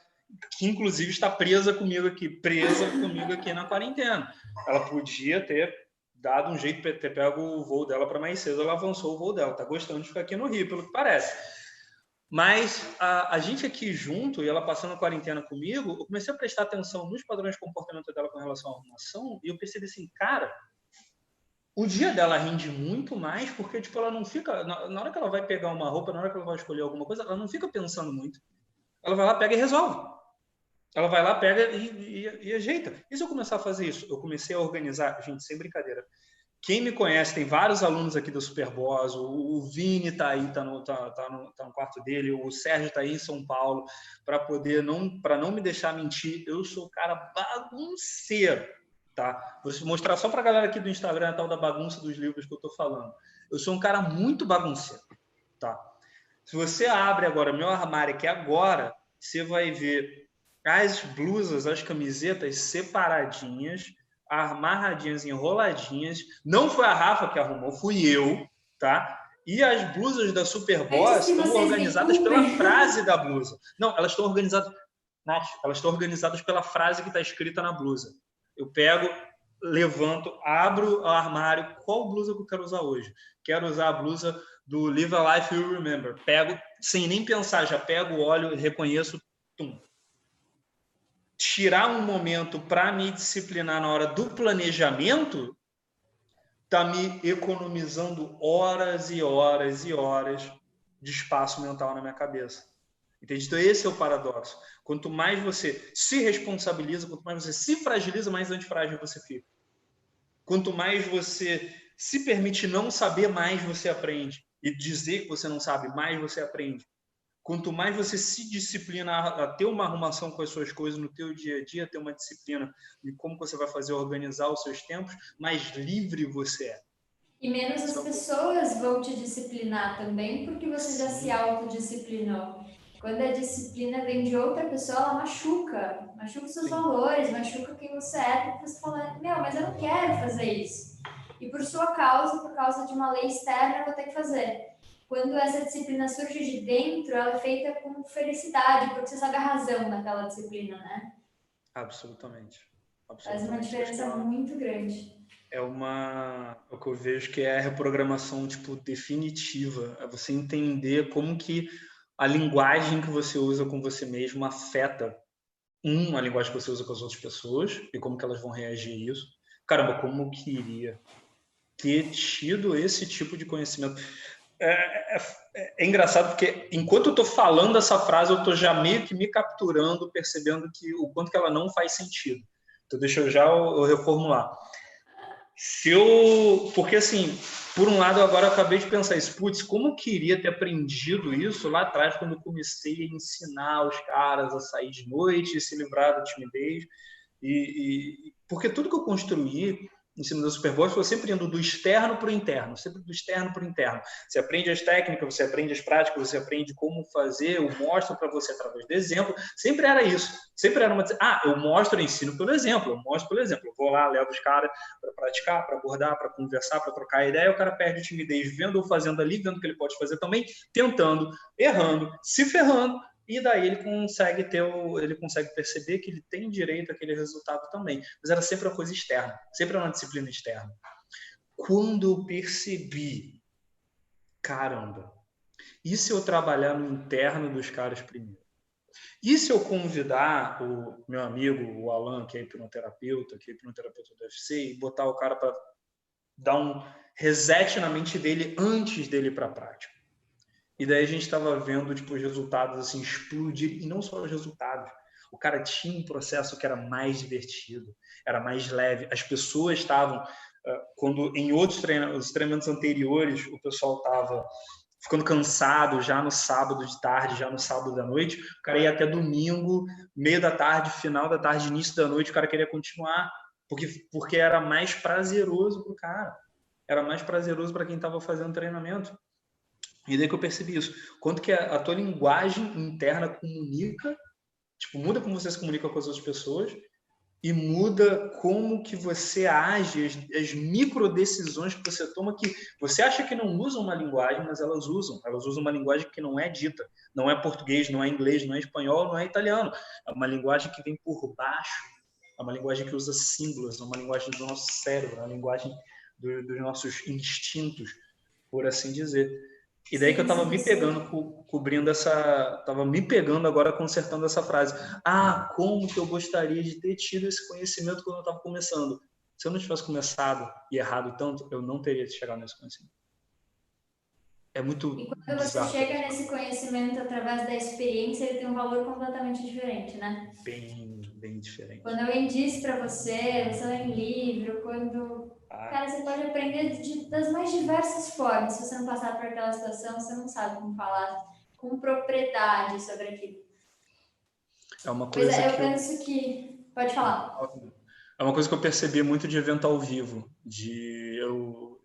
que inclusive está presa comigo aqui, presa comigo aqui na quarentena. Ela podia ter dado um jeito para ter pego o voo dela para mais cedo, ela avançou o voo dela, tá gostando de ficar aqui no Rio, pelo que parece. Mas a, a gente aqui junto, e ela passando a quarentena comigo, eu comecei a prestar atenção nos padrões de comportamento dela com relação à arrumação, e eu percebi assim, cara, o dia dela rende muito mais porque tipo ela não fica na, na, hora que ela vai pegar uma roupa na hora que ela vai escolher alguma coisa ela não fica pensando muito. Ela vai lá pega e resolve ela vai lá pega e, e, e ajeita e se eu começar a fazer isso eu comecei a organizar gente sem brincadeira quem me conhece tem vários alunos aqui do Superboss o, o Vini tá aí tá no, tá, tá, no, tá no quarto dele o Sérgio tá aí em São Paulo para poder não para não me deixar mentir eu sou o cara bagunceiro tá? Vou mostrar só para a galera aqui do Instagram a tal da bagunça dos livros que eu estou falando. Eu sou um cara muito bagunceiro, tá? Se você abre agora meu armário aqui agora, você vai ver as blusas, as camisetas separadinhas, amarradinhas, enroladinhas. Não foi a Rafa que arrumou, fui eu, tá? E as blusas da Superboss estão organizadas pela frase da blusa. Não, elas estão organizadas. Nath, elas estão organizadas pela frase que está escrita na blusa. Eu pego, levanto, abro o armário, qual blusa que eu quero usar hoje? Quero usar a blusa do Live a Life You Remember. Pego, sem nem pensar, já pego o óleo, reconheço, tum. Tirar um momento para me disciplinar na hora do planejamento está me economizando horas e horas e horas de espaço mental na minha cabeça. Entende? Então, esse é o paradoxo. Quanto mais você se responsabiliza, quanto mais você se fragiliza, mais antifrágil você fica. Quanto mais você se permite não saber, mais você aprende. E dizer que você não sabe, mais você aprende. Quanto mais você se disciplina a ter uma arrumação com as suas coisas no teu dia a dia, ter uma disciplina de como você vai fazer organizar os seus tempos, mais livre você é. E menos as pessoas vão te disciplinar também, porque você já se autodisciplinou. Quando a disciplina vem de outra pessoa, ela machuca. Machuca seus Sim. valores, machuca quem você é, porque você fala, meu, mas eu não quero fazer isso. E por sua causa, por causa de uma lei externa, eu vou ter que fazer. Quando essa disciplina surge de dentro, ela é feita com felicidade, porque você sabe a razão daquela disciplina, né? Absolutamente. Absolutamente. Faz uma diferença muito grande. É uma. O que eu vejo que é a reprogramação, tipo, definitiva. É você entender como que a linguagem que você usa com você mesmo afeta um a linguagem que você usa com as outras pessoas e como que elas vão reagir a isso. Caramba, como eu queria ter tido esse tipo de conhecimento. É, é, é, é engraçado porque enquanto eu estou falando essa frase, eu estou já meio que me capturando, percebendo que o quanto que ela não faz sentido. Então deixa eu já eu reformular. Se eu, porque assim, por um lado, agora eu acabei de pensar isso, putz, como eu queria ter aprendido isso lá atrás, quando eu comecei a ensinar os caras a sair de noite, se livrar da timidez. E, e, porque tudo que eu construí em cima da Superboard foi sempre indo do externo para o interno, sempre do externo para o interno. Você aprende as técnicas, você aprende as práticas, você aprende como fazer, eu mostro para você através do exemplo. Sempre era isso. Sempre era uma. Ah, eu mostro, eu ensino pelo exemplo, eu mostro pelo exemplo. Eu vou lá, levo os caras para praticar, para abordar, para conversar, para trocar ideia. O cara perde a timidez vendo ou fazendo ali, vendo o que ele pode fazer também, tentando, errando, se ferrando, e daí ele consegue ter o, ele consegue perceber que ele tem direito àquele resultado também. Mas era sempre uma coisa externa, sempre uma disciplina externa. Quando eu percebi, caramba, e se eu trabalhar no interno dos caras primeiro? E se eu convidar o meu amigo, o Alan, que é hipnoterapeuta, que é hipnoterapeuta do UFC, e botar o cara para dar um reset na mente dele antes dele ir para a prática? E daí a gente estava vendo tipo, os resultados assim, explodir, e não só os resultados. O cara tinha um processo que era mais divertido, era mais leve. As pessoas estavam, ah, quando em outros treinamentos, treinamentos anteriores, o pessoal estava ficando cansado já no sábado de tarde, já no sábado da noite, o cara ia até domingo, meio da tarde, final da tarde, início da noite, o cara queria continuar, porque, porque era mais prazeroso para o cara. Era mais prazeroso para quem estava fazendo treinamento. E daí que eu percebi isso. Quanto que a, a tua linguagem interna comunica, tipo, muda como você se comunica com as outras pessoas e muda como que você age, as, as micro decisões que você toma que você acha que não usam uma linguagem, mas elas usam. Elas usam uma linguagem que não é dita. Não é português, não é inglês, não é espanhol, não é italiano. É uma linguagem que vem por baixo. É uma linguagem que usa símbolos, é uma linguagem do nosso cérebro, é uma linguagem do, dos nossos instintos, por assim dizer. E daí que eu estava me pegando, co cobrindo essa. Estava me pegando agora consertando essa frase. Ah, como que eu gostaria de ter tido esse conhecimento quando eu estava começando. Se eu não tivesse começado e errado tanto, eu não teria chegado nesse conhecimento. É muito. E quando bizarro. você chega nesse conhecimento através da experiência, ele tem um valor completamente diferente, né? Bem, bem diferente. Quando alguém diz para você, você lê um livro, quando. Cara, você pode aprender de, das mais diversas formas. Se você não passar por aquela situação, você não sabe como falar com propriedade sobre aquilo. É uma coisa. Pois é, eu que penso que. Pode falar. É uma coisa que eu percebi muito de evento ao vivo. De eu,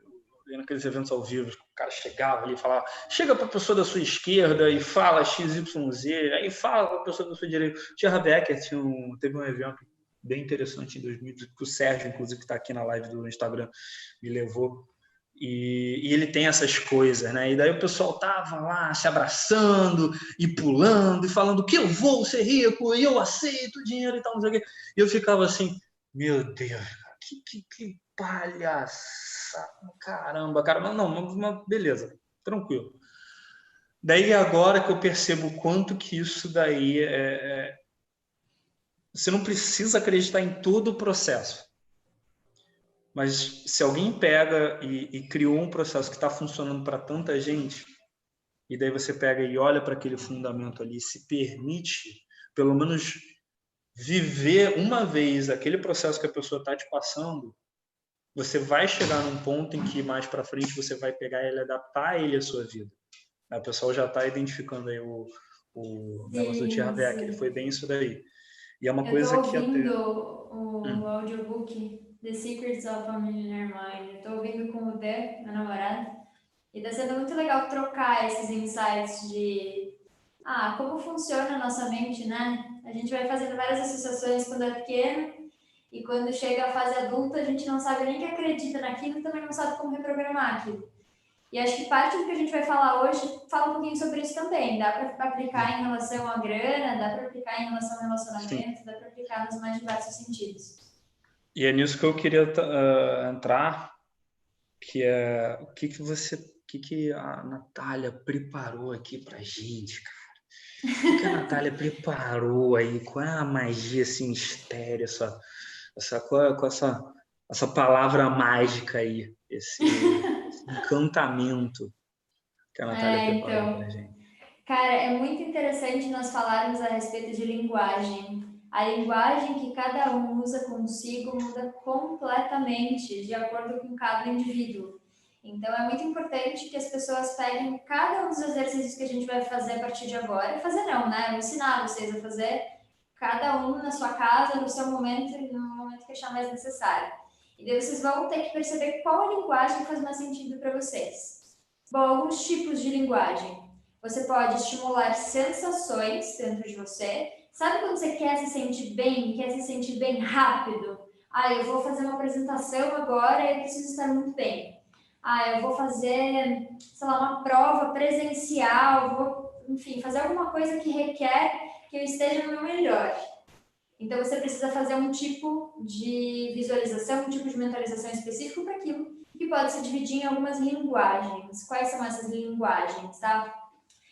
eu naqueles eventos ao vivo, o cara chegava ali e falava, chega para a pessoa da sua esquerda e fala XYZ, aí fala para a pessoa da sua direita. Tia Becker tinha um, teve um evento bem interessante em 2018, que o Sérgio, inclusive, que está aqui na live do Instagram, me levou. E, e, ele tem essas coisas, né? E daí o pessoal tava lá se abraçando e pulando e falando que eu vou ser rico e eu aceito o dinheiro e tal, não sei o quê. E eu ficava assim, meu Deus, que, que, que palhaça, caramba, cara. Mas não, mas beleza, tranquilo. Daí agora que eu percebo o quanto que isso daí é, é você não precisa acreditar em todo o processo. Mas se alguém pega e, e criou um processo que está funcionando para tanta gente, e daí você pega e olha para aquele fundamento ali, se permite, pelo menos viver uma vez aquele processo que a pessoa está te passando, você vai chegar num ponto em que mais para frente você vai pegar e adaptar ele à sua vida. A pessoa já está identificando aí o, o negócio do que ele foi bem isso daí. E é uma eu coisa que até... o, hum. o audiobook The Secrets of a Millionaire Mind. Estou ouvindo com o Dan, meu namorado. E está sendo muito legal trocar esses insights de ah, como funciona a nossa mente, né? A gente vai fazendo várias associações quando é pequeno e quando chega a fase adulta a gente não sabe nem que acredita naquilo e também não sabe como reprogramar aquilo. E acho que parte do que a gente vai falar hoje fala um pouquinho sobre isso também. Dá para aplicar em relação à grana, dá para aplicar em relação ao relacionamento, Sim. dá para aplicar nos mais diversos sentidos. E é nisso que eu queria uh, entrar, que é o que, que você, o que, que a Natália preparou aqui para gente, cara. O que a Natália preparou aí? Qual é a magia, esse mistério, essa, essa, qual, qual essa, essa palavra mágica aí? Esse, encantamento que a Natália é, preparou então, pra gente. Cara, é muito interessante nós falarmos a respeito de linguagem. A linguagem que cada um usa consigo muda completamente de acordo com cada indivíduo. Então, é muito importante que as pessoas peguem cada um dos exercícios que a gente vai fazer a partir de agora. Fazer não, né? Vou ensinar vocês a fazer cada um na sua casa, no seu momento, no momento que achar mais necessário E daí vocês vão ter que perceber qual a linguagem faz mais sentido para vocês. Bom, alguns tipos de linguagem. Você pode estimular sensações dentro de você. Sabe quando você quer se sentir bem, quer se sentir bem rápido? Ah, eu vou fazer uma apresentação agora e preciso estar muito bem. Ah, eu vou fazer, sei lá, uma prova presencial, vou, enfim, fazer alguma coisa que requer que eu esteja no meu melhor. Então, você precisa fazer um tipo de visualização, um tipo de mentalização específico para aquilo, que pode se dividir em algumas linguagens. Quais são essas linguagens, tá?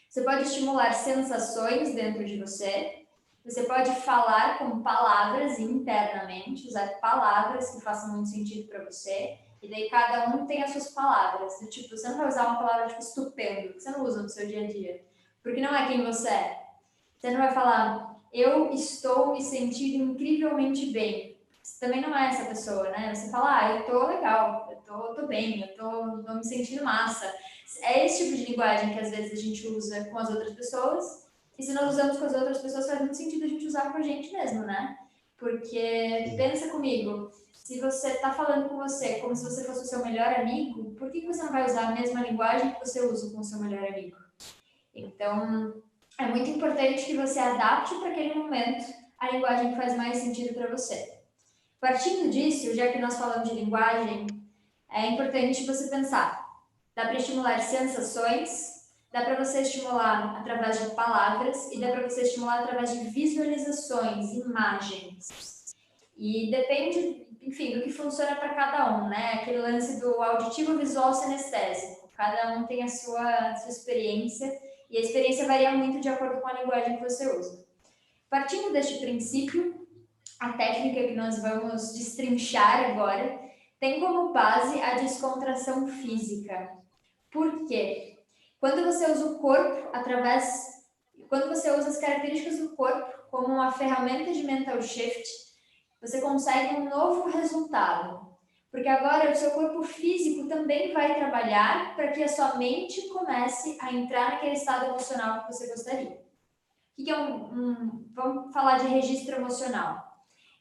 Você pode estimular sensações dentro de você. Você pode falar com palavras internamente, usar palavras que façam muito sentido para você. E daí cada um tem as suas palavras. Tipo, você não vai usar uma palavra tipo estupendo, que você não usa no seu dia a dia. Porque não é quem você é. Você não vai falar, eu estou me sentindo incrivelmente bem. Você também não é essa pessoa, né? Você fala, ah, eu tô legal, eu tô, tô bem, eu tô, tô me sentindo massa. É esse tipo de linguagem que às vezes a gente usa com as outras pessoas. E se nós usamos com as outras pessoas, faz muito sentido a gente usar com a gente mesmo, né? Porque pensa comigo, se você está falando com você como se você fosse o seu melhor amigo, por que você não vai usar a mesma linguagem que você usa com o seu melhor amigo? Então, é muito importante que você adapte para aquele momento a linguagem que faz mais sentido para você. Partindo disso, já que nós falamos de linguagem, é importante você pensar: dá para estimular sensações, dá para você estimular através de palavras e dá para você estimular através de visualizações, imagens. E depende, enfim, do que funciona para cada um, né? Aquele lance do auditivo, visual, sinestésico. Cada um tem a sua, a sua experiência e a experiência varia muito de acordo com a linguagem que você usa. Partindo deste princípio, a técnica que nós vamos destrinchar agora tem como base a descontração física. Por quê? Quando você usa o corpo através. Quando você usa as características do corpo como uma ferramenta de mental shift, você consegue um novo resultado. Porque agora o seu corpo físico também vai trabalhar para que a sua mente comece a entrar naquele estado emocional que você gostaria. O que é um, um vamos falar de registro emocional.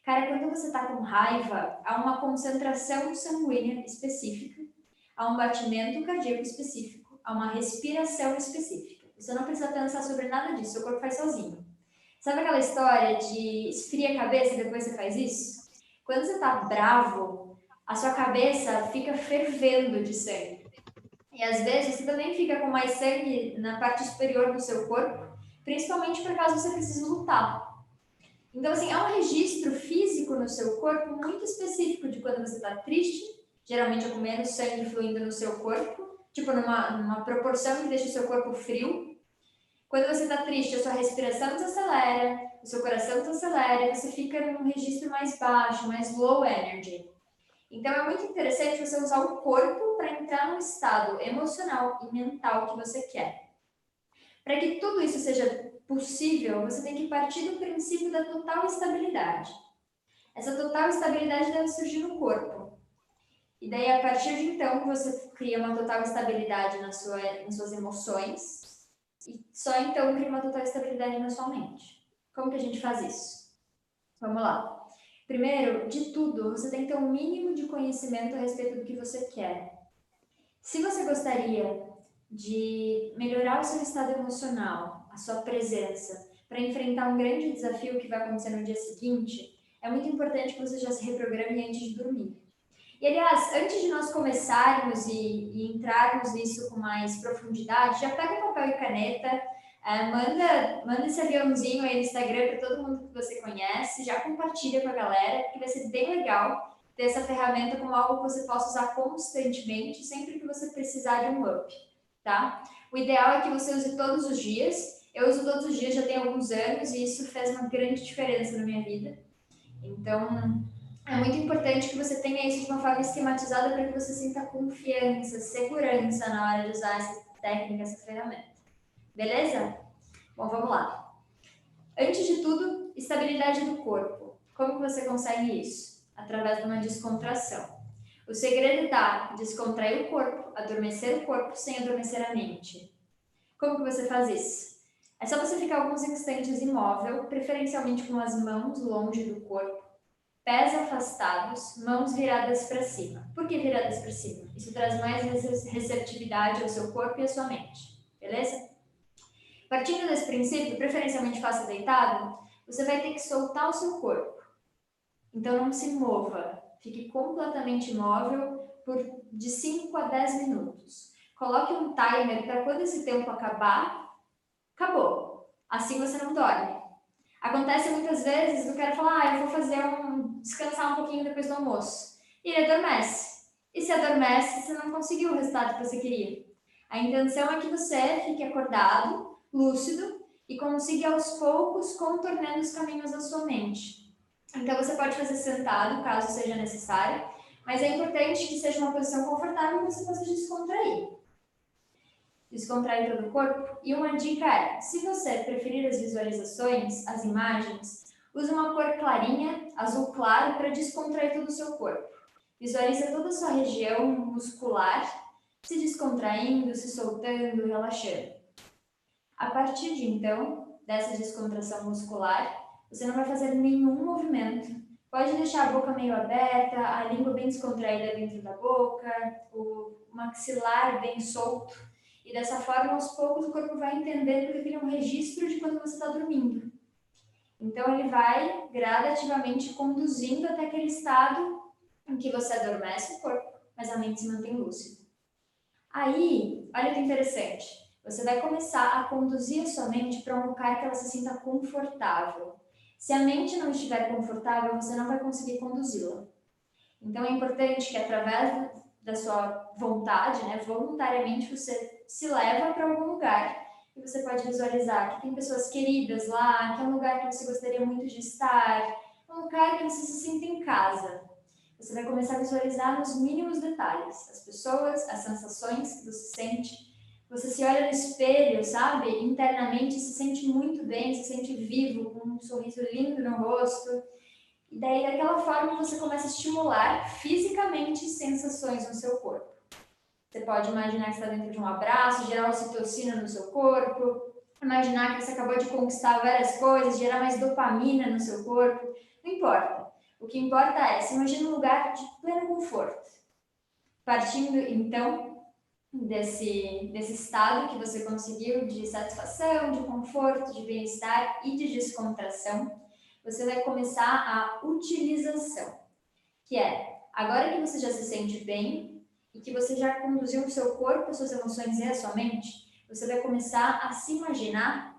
Cara, quando você está com raiva, há uma concentração sanguínea específica, há um batimento cardíaco específico, há uma respiração específica. Você não precisa pensar sobre nada disso, seu corpo faz sozinho. Sabe aquela história de esfria a cabeça e depois você faz isso? Quando você está bravo, a sua cabeça fica fervendo de sangue. E às vezes você também fica com mais sangue na parte superior do seu corpo, principalmente por caso você precise lutar. Então, assim, há um registro físico no seu corpo muito específico de quando você está triste, geralmente é com menos sangue fluindo no seu corpo, tipo numa, numa proporção que deixa o seu corpo frio. Quando você está triste, a sua respiração desacelera, o seu coração desacelera, você fica num registro mais baixo, mais low energy. Então é muito interessante você usar o corpo para entrar no estado emocional e mental que você quer. Para que tudo isso seja possível, você tem que partir do princípio da total estabilidade. Essa total estabilidade deve surgir no corpo. E daí, a partir de então, você cria uma total estabilidade na sua, nas suas emoções. E só então cria uma total estabilidade na sua mente. Como que a gente faz isso? Vamos lá. Primeiro, de tudo, você tem que ter um mínimo de conhecimento a respeito do que você quer. Se você gostaria de melhorar o seu estado emocional, a sua presença, para enfrentar um grande desafio que vai acontecer no dia seguinte, é muito importante que você já se reprograme antes de dormir. E, aliás, antes de nós começarmos e, e entrarmos nisso com mais profundidade, já pega papel e caneta, é, manda, manda esse aviãozinho aí no Instagram para todo mundo que você conhece, já compartilha com a galera, que vai ser bem legal ter essa ferramenta como algo que você possa usar constantemente, sempre que você precisar de um up, tá? O ideal é que você use todos os dias. Eu uso todos os dias, já tem alguns anos, e isso fez uma grande diferença na minha vida. Então, é muito importante que você tenha isso de uma forma esquematizada para que você sinta confiança, segurança na hora de usar essa técnica, essa ferramenta. Beleza? Bom, vamos lá. Antes de tudo, estabilidade do corpo. Como que você consegue isso? Através de uma descontração. O segredo está descontrair o corpo, adormecer o corpo sem adormecer a mente. Como que você faz isso? É só você ficar alguns instantes imóvel, preferencialmente com as mãos longe do corpo, pés afastados, mãos viradas para cima. Por que viradas para cima? Isso traz mais receptividade ao seu corpo e à sua mente, beleza? Partindo desse princípio, preferencialmente faça deitado, você vai ter que soltar o seu corpo. Então não se mova, fique completamente imóvel por de 5 a 10 minutos. Coloque um timer para quando esse tempo acabar, acabou. Assim você não dorme. Acontece muitas vezes do cara falar, ah, eu vou fazer um descansar um pouquinho depois do almoço. E ele adormece. E se adormece, você não conseguiu o resultado que você queria. A intenção é que você fique acordado, lúcido e consiga aos poucos contornando os caminhos da sua mente. Então você pode fazer sentado, caso seja necessário, mas é importante que seja uma posição confortável para você possa descontrair descontrair todo o corpo. E uma dica é: se você preferir as visualizações, as imagens, use uma cor clarinha, azul claro, para descontrair todo o seu corpo. Visualize toda a sua região muscular se descontraindo, se soltando, relaxando. A partir de então, dessa descontração muscular, você não vai fazer nenhum movimento. Pode deixar a boca meio aberta, a língua bem descontraída dentro da boca, o maxilar bem solto e dessa forma, aos poucos, o corpo vai entendendo que é um registro de quando você está dormindo. Então, ele vai gradativamente conduzindo até aquele estado em que você adormece o corpo, mas a mente se mantém lúcida. Aí, olha que interessante. Você vai começar a conduzir a sua mente para um lugar que ela se sinta confortável. Se a mente não estiver confortável, você não vai conseguir conduzi-la. Então é importante que através da sua vontade, né, voluntariamente você se leva para algum lugar e você pode visualizar que tem pessoas queridas lá, que é um lugar que você gostaria muito de estar, um lugar que você se sinta em casa. Você vai começar a visualizar nos mínimos detalhes, as pessoas, as sensações que você sente. Você se olha no espelho, sabe? Internamente se sente muito bem, se sente vivo, com um sorriso lindo no rosto. E daí, daquela forma, você começa a estimular fisicamente sensações no seu corpo. Você pode imaginar que está dentro de um abraço, gerar ocitocina no seu corpo, imaginar que você acabou de conquistar várias coisas, gerar mais dopamina no seu corpo. Não importa. O que importa é, se imagina um lugar de pleno conforto. Partindo, então, desse, desse estado que você conseguiu de satisfação, de conforto, de bem-estar e de descontração, você vai começar a utilização, que é agora que você já se sente bem e que você já conduziu o seu corpo, as suas emoções e a sua mente, você vai começar a se imaginar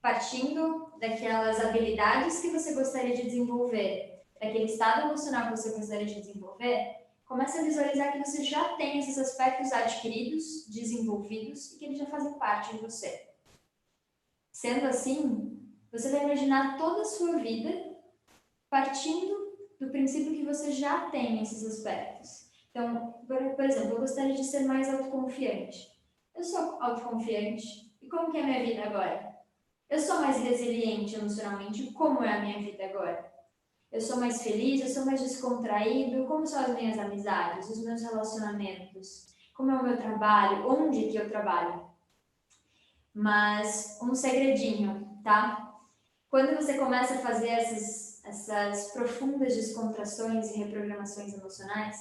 partindo daquelas habilidades que você gostaria de desenvolver, daquele estado emocional que você gostaria de desenvolver, comece a visualizar que você já tem esses aspectos adquiridos, desenvolvidos e que eles já fazem parte de você. Sendo assim, você vai imaginar toda a sua vida partindo do princípio que você já tem esses aspectos. Então, por, por exemplo, eu gostaria de ser mais autoconfiante. Eu sou autoconfiante. E como que é a minha vida agora? Eu sou mais resiliente emocionalmente. Como é a minha vida agora? Eu sou mais feliz, eu sou mais descontraído. Como são as minhas amizades, os meus relacionamentos? Como é o meu trabalho? Onde que eu trabalho? Mas um segredinho, tá? Quando você começa a fazer essas, essas profundas descontrações e reprogramações emocionais,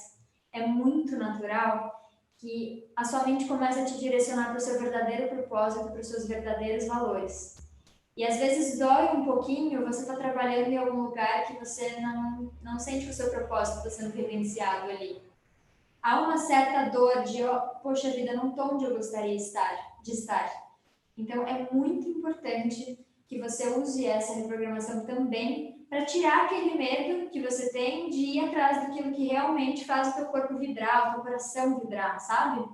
é muito natural que a sua mente começa a te direcionar para o seu verdadeiro propósito, para os seus verdadeiros valores. E às vezes dói um pouquinho, você está trabalhando em algum lugar que você não, não sente o seu propósito está sendo vivenciado ali. Há uma certa dor de, oh, poxa vida, não estou onde eu gostaria de estar, de estar. Então é muito importante que você use essa reprogramação também para tirar aquele medo que você tem de ir atrás daquilo que realmente faz o teu corpo vibrar, o teu coração vibrar, sabe?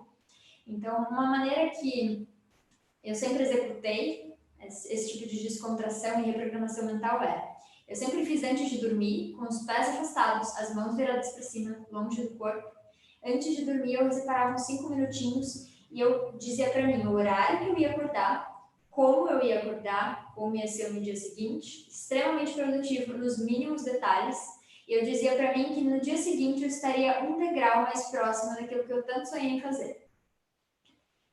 Então, uma maneira que eu sempre executei esse tipo de descontração e reprogramação mental é: eu sempre fiz antes de dormir, com os pés afastados, as mãos viradas para cima, longe do corpo. Antes de dormir, eu separava uns cinco minutinhos e eu dizia para mim o horário que eu ia acordar como eu ia acordar, como ia ser no dia seguinte, extremamente produtivo nos mínimos detalhes. E eu dizia para mim que no dia seguinte eu estaria um degrau mais próximo daquilo que eu tanto sonhei em fazer.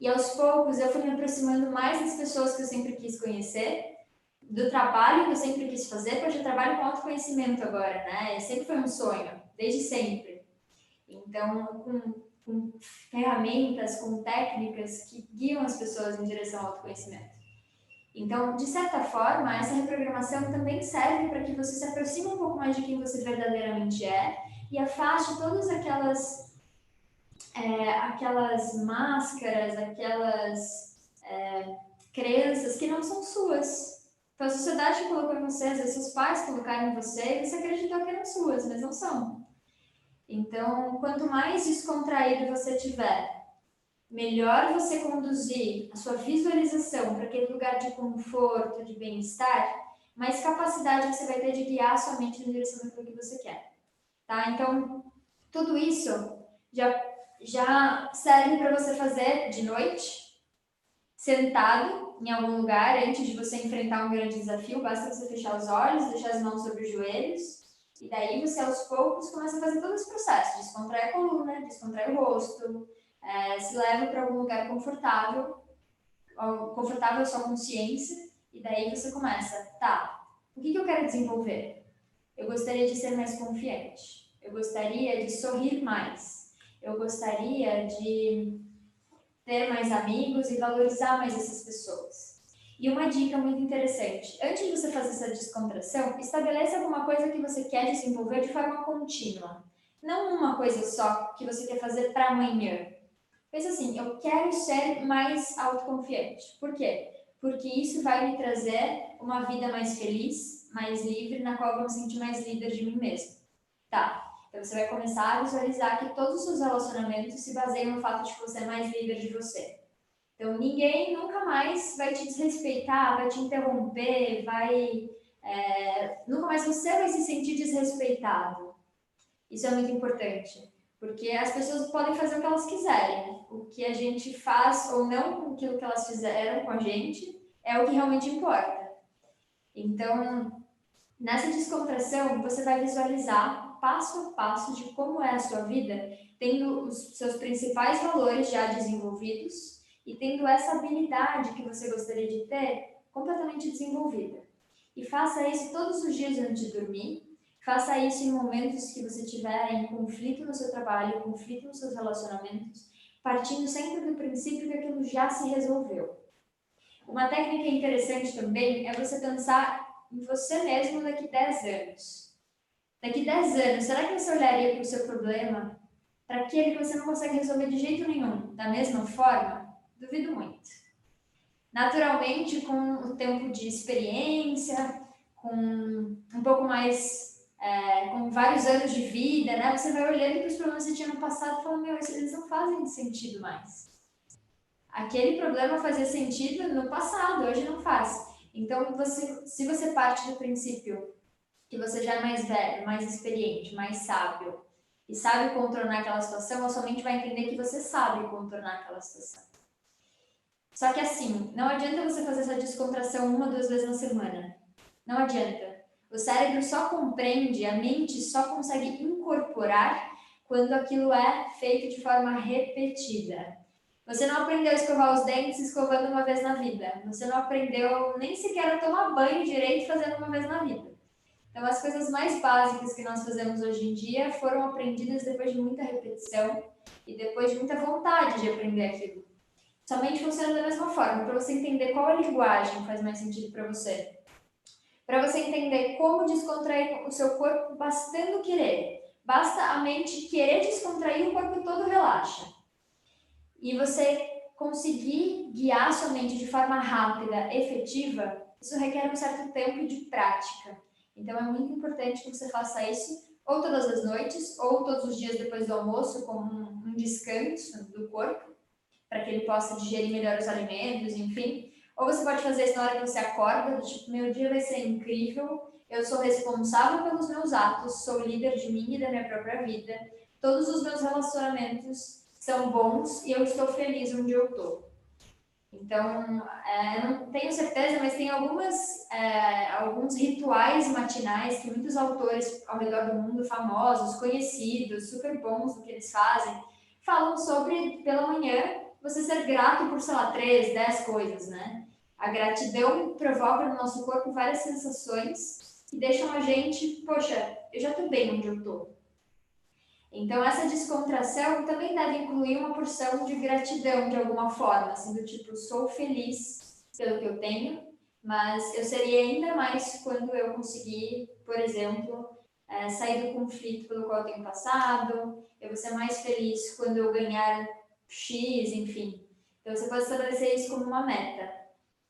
E aos poucos eu fui me aproximando mais das pessoas que eu sempre quis conhecer, do trabalho que eu sempre quis fazer, porque eu trabalho com autoconhecimento agora, né? Sempre foi um sonho, desde sempre. Então, com, com ferramentas, com técnicas que guiam as pessoas em direção ao autoconhecimento. Então, de certa forma, essa reprogramação também serve para que você se aproxime um pouco mais de quem você verdadeiramente é e afaste todas aquelas é, aquelas máscaras, aquelas é, crenças que não são suas. Então, a sociedade colocou em você, às vezes seus pais colocaram em você e você acreditou que eram suas, mas não são. Então, quanto mais descontraído você tiver, melhor você conduzir a sua visualização para aquele lugar de conforto, de bem-estar, mais capacidade você vai ter de guiar a sua mente na direção daquilo que você quer. Tá? Então, tudo isso já, já serve para você fazer de noite, sentado em algum lugar, antes de você enfrentar um grande desafio, basta você fechar os olhos, deixar as mãos sobre os joelhos, e daí você aos poucos começa a fazer todo esse processo, descontrai a coluna, descontrai o rosto, é, se leva para algum lugar confortável, confortável a sua consciência, e daí você começa, tá, o que, que eu quero desenvolver? Eu gostaria de ser mais confiante, eu gostaria de sorrir mais, eu gostaria de ter mais amigos e valorizar mais essas pessoas. E uma dica muito interessante: antes de você fazer essa descontração, estabeleça alguma coisa que você quer desenvolver de forma contínua. Não uma coisa só que você quer fazer para amanhã. Pensa assim, eu quero ser mais autoconfiante. Por quê? Porque isso vai me trazer uma vida mais feliz, mais livre, na qual eu vou me sentir mais líder de mim mesmo. Tá. Então você vai começar a visualizar que todos os seus relacionamentos se baseiam no fato de que você é mais líder de você. Então ninguém nunca mais vai te desrespeitar, vai te interromper, vai. É, nunca mais você vai se sentir desrespeitado. Isso é muito importante. Porque as pessoas podem fazer o que elas quiserem. O que a gente faz ou não com aquilo que elas fizeram com a gente é o que realmente importa. Então, nessa descontração, você vai visualizar passo a passo de como é a sua vida, tendo os seus principais valores já desenvolvidos e tendo essa habilidade que você gostaria de ter completamente desenvolvida. E faça isso todos os dias antes de dormir, Faça isso em momentos que você tiver em conflito no seu trabalho, conflito nos seus relacionamentos, partindo sempre do princípio que aquilo já se resolveu. Uma técnica interessante também é você pensar em você mesmo daqui 10 anos. Daqui 10 anos, será que você olharia para o seu problema, para aquele que você não consegue resolver de jeito nenhum, da mesma forma? Duvido muito. Naturalmente, com o tempo de experiência, com um pouco mais é, com vários anos de vida, né? Você vai olhando para os problemas que você tinha no passado e fala, meu, eles não fazem sentido mais. Aquele problema fazia sentido no passado, hoje não faz. Então, você, se você parte do princípio que você já é mais velho, mais experiente, mais sábio, e sabe contornar aquela situação, a sua mente vai entender que você sabe contornar aquela situação. Só que assim, não adianta você fazer essa descontração uma, duas vezes na semana. Não adianta. O cérebro só compreende, a mente só consegue incorporar quando aquilo é feito de forma repetida. Você não aprendeu a escovar os dentes escovando uma vez na vida. Você não aprendeu nem sequer a tomar banho direito fazendo uma vez na vida. Então, as coisas mais básicas que nós fazemos hoje em dia foram aprendidas depois de muita repetição e depois de muita vontade de aprender aquilo. Somente funciona da mesma forma, para você entender qual a linguagem faz mais sentido para você para você entender como descontrair o seu corpo bastando querer. Basta a mente querer descontrair, o corpo todo relaxa. E você conseguir guiar sua mente de forma rápida, efetiva, isso requer um certo tempo de prática. Então é muito importante que você faça isso ou todas as noites, ou todos os dias depois do almoço, como um descanso do corpo, para que ele possa digerir melhor os alimentos, enfim. Ou você pode fazer isso na hora que você acorda, tipo, meu dia vai ser incrível, eu sou responsável pelos meus atos, sou líder de mim e da minha própria vida, todos os meus relacionamentos são bons e eu estou feliz onde eu estou. Então, é, não tenho certeza, mas tem algumas, é, alguns rituais matinais que muitos autores ao redor do mundo, famosos, conhecidos, super bons do que eles fazem, falam sobre, pela manhã, você ser grato por, sei lá, três, dez coisas, né? A gratidão provoca no nosso corpo várias sensações que deixam a gente, poxa, eu já estou bem onde eu estou. Então, essa descontração também deve incluir uma porção de gratidão de alguma forma, assim, do tipo, sou feliz pelo que eu tenho, mas eu seria ainda mais quando eu conseguir, por exemplo, é, sair do conflito pelo qual eu tenho passado, eu vou ser mais feliz quando eu ganhar X, enfim. Então, você pode estabelecer isso como uma meta.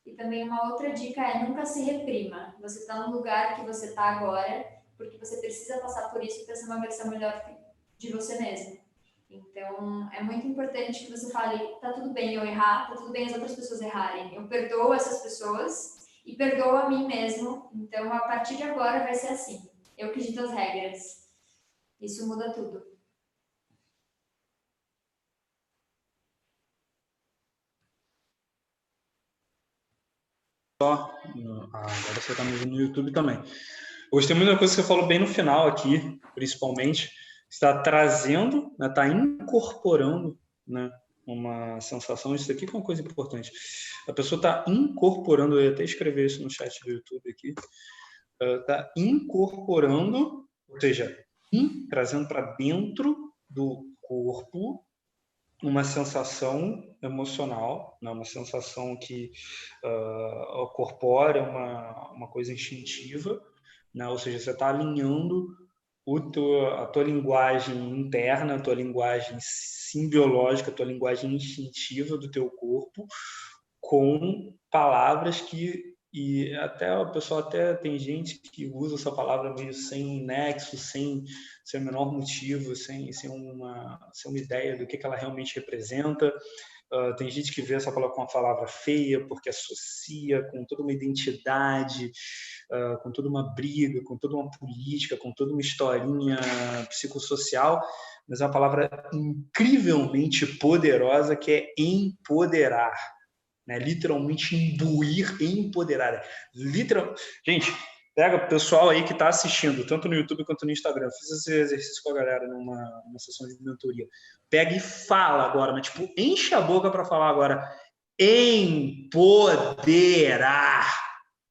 E também uma outra dica é nunca se reprima. Você está no lugar que você está agora, porque você precisa passar por isso para ser uma versão melhor de você mesmo. Então, é muito importante que você fale, tá tudo bem eu errar, tá tudo bem as outras pessoas errarem. Eu perdoo essas pessoas e perdoo a mim mesmo. Então, a partir de agora vai ser assim. Eu acredito as regras. Isso muda tudo. Só, ah, agora você está me vendo no YouTube também. Gostei muito da coisa que você falou bem no final aqui, principalmente. Está trazendo, está né, incorporando né, uma sensação. Isso aqui é uma coisa importante. A pessoa está incorporando, eu ia até escrever isso no chat do YouTube aqui, está incorporando, ou seja, in, trazendo para dentro do corpo uma sensação emocional, né? uma sensação que uh, corpora uma, uma coisa instintiva, né? ou seja, você está alinhando o a tua linguagem interna, a tua linguagem simbiológica, a tua linguagem instintiva do teu corpo com palavras que e até o pessoal até tem gente que usa essa palavra meio sem nexo, sem, sem o menor motivo, sem, sem, uma, sem uma ideia do que, que ela realmente representa. Uh, tem gente que vê essa palavra com uma palavra feia porque associa com toda uma identidade, uh, com toda uma briga, com toda uma política, com toda uma historinha psicossocial, mas é uma palavra incrivelmente poderosa que é empoderar né? Literalmente imbuir, empoderar. Literal... Gente, pega o pessoal aí que está assistindo, tanto no YouTube quanto no Instagram. Fiz esse exercício com a galera numa, numa sessão de mentoria. Pega e fala agora, mas tipo, enche a boca para falar agora. Empoderar.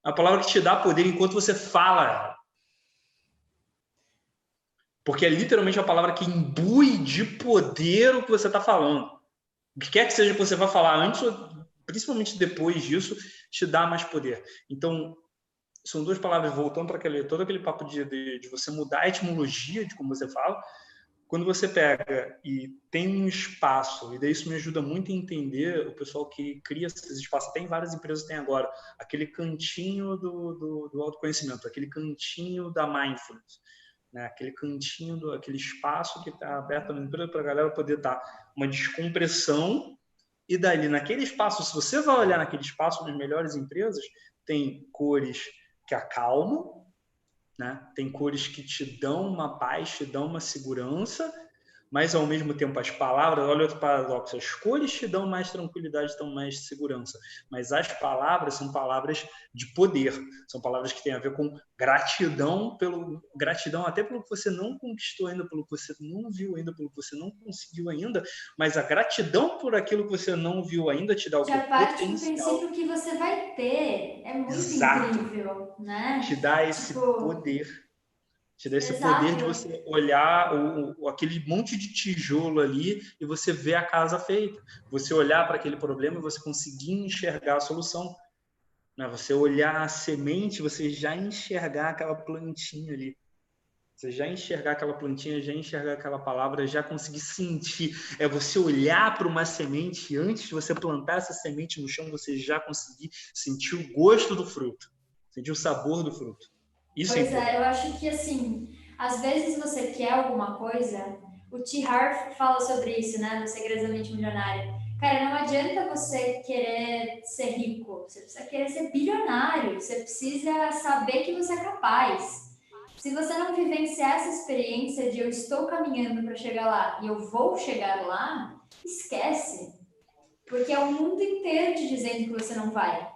A palavra que te dá poder enquanto você fala. Porque é literalmente a palavra que imbui de poder o que você está falando. O que quer que seja que você vá falar antes principalmente depois disso, te dá mais poder. Então, são duas palavras voltando para aquele todo aquele papo de, de, de, você mudar a etimologia de como você fala. Quando você pega e tem um espaço, e daí isso me ajuda muito a entender o pessoal que cria esses espaços. Tem várias empresas tem agora aquele cantinho do, do, do autoconhecimento, aquele cantinho da mindfulness. Né, aquele cantinho, do, aquele espaço que está aberto na empresa para a galera poder dar uma descompressão e dali, naquele espaço, se você vai olhar naquele espaço, nas melhores empresas, tem cores que acalmam, né? tem cores que te dão uma paz, te dão uma segurança, mas ao mesmo tempo as palavras, olha outro paradoxo, as cores te dão mais tranquilidade, dão mais segurança, mas as palavras são palavras de poder, são palavras que têm a ver com gratidão pelo gratidão até pelo que você não conquistou ainda, pelo que você não viu ainda, pelo que você não conseguiu ainda, mas a gratidão por aquilo que você não viu ainda te dá o Já parte do princípio que você vai ter, é muito Exato. incrível, né? Te dá esse tipo... poder te dá esse Exato. poder de você olhar o, o, aquele monte de tijolo ali e você ver a casa feita. Você olhar para aquele problema e você conseguir enxergar a solução. Né? Você olhar a semente, você já enxergar aquela plantinha ali. Você já enxergar aquela plantinha, já enxergar aquela palavra, já conseguir sentir. É você olhar para uma semente antes de você plantar essa semente no chão, você já conseguir sentir o gosto do fruto, sentir o sabor do fruto. Isso pois é, é, eu acho que assim, às vezes você quer alguma coisa, o T. Harv fala sobre isso, né, no Segredosamente Milionário. Cara, não adianta você querer ser rico, você precisa querer ser bilionário, você precisa saber que você é capaz. Se você não vivenciar essa experiência de eu estou caminhando para chegar lá e eu vou chegar lá, esquece. Porque é o mundo inteiro te dizendo que você não vai.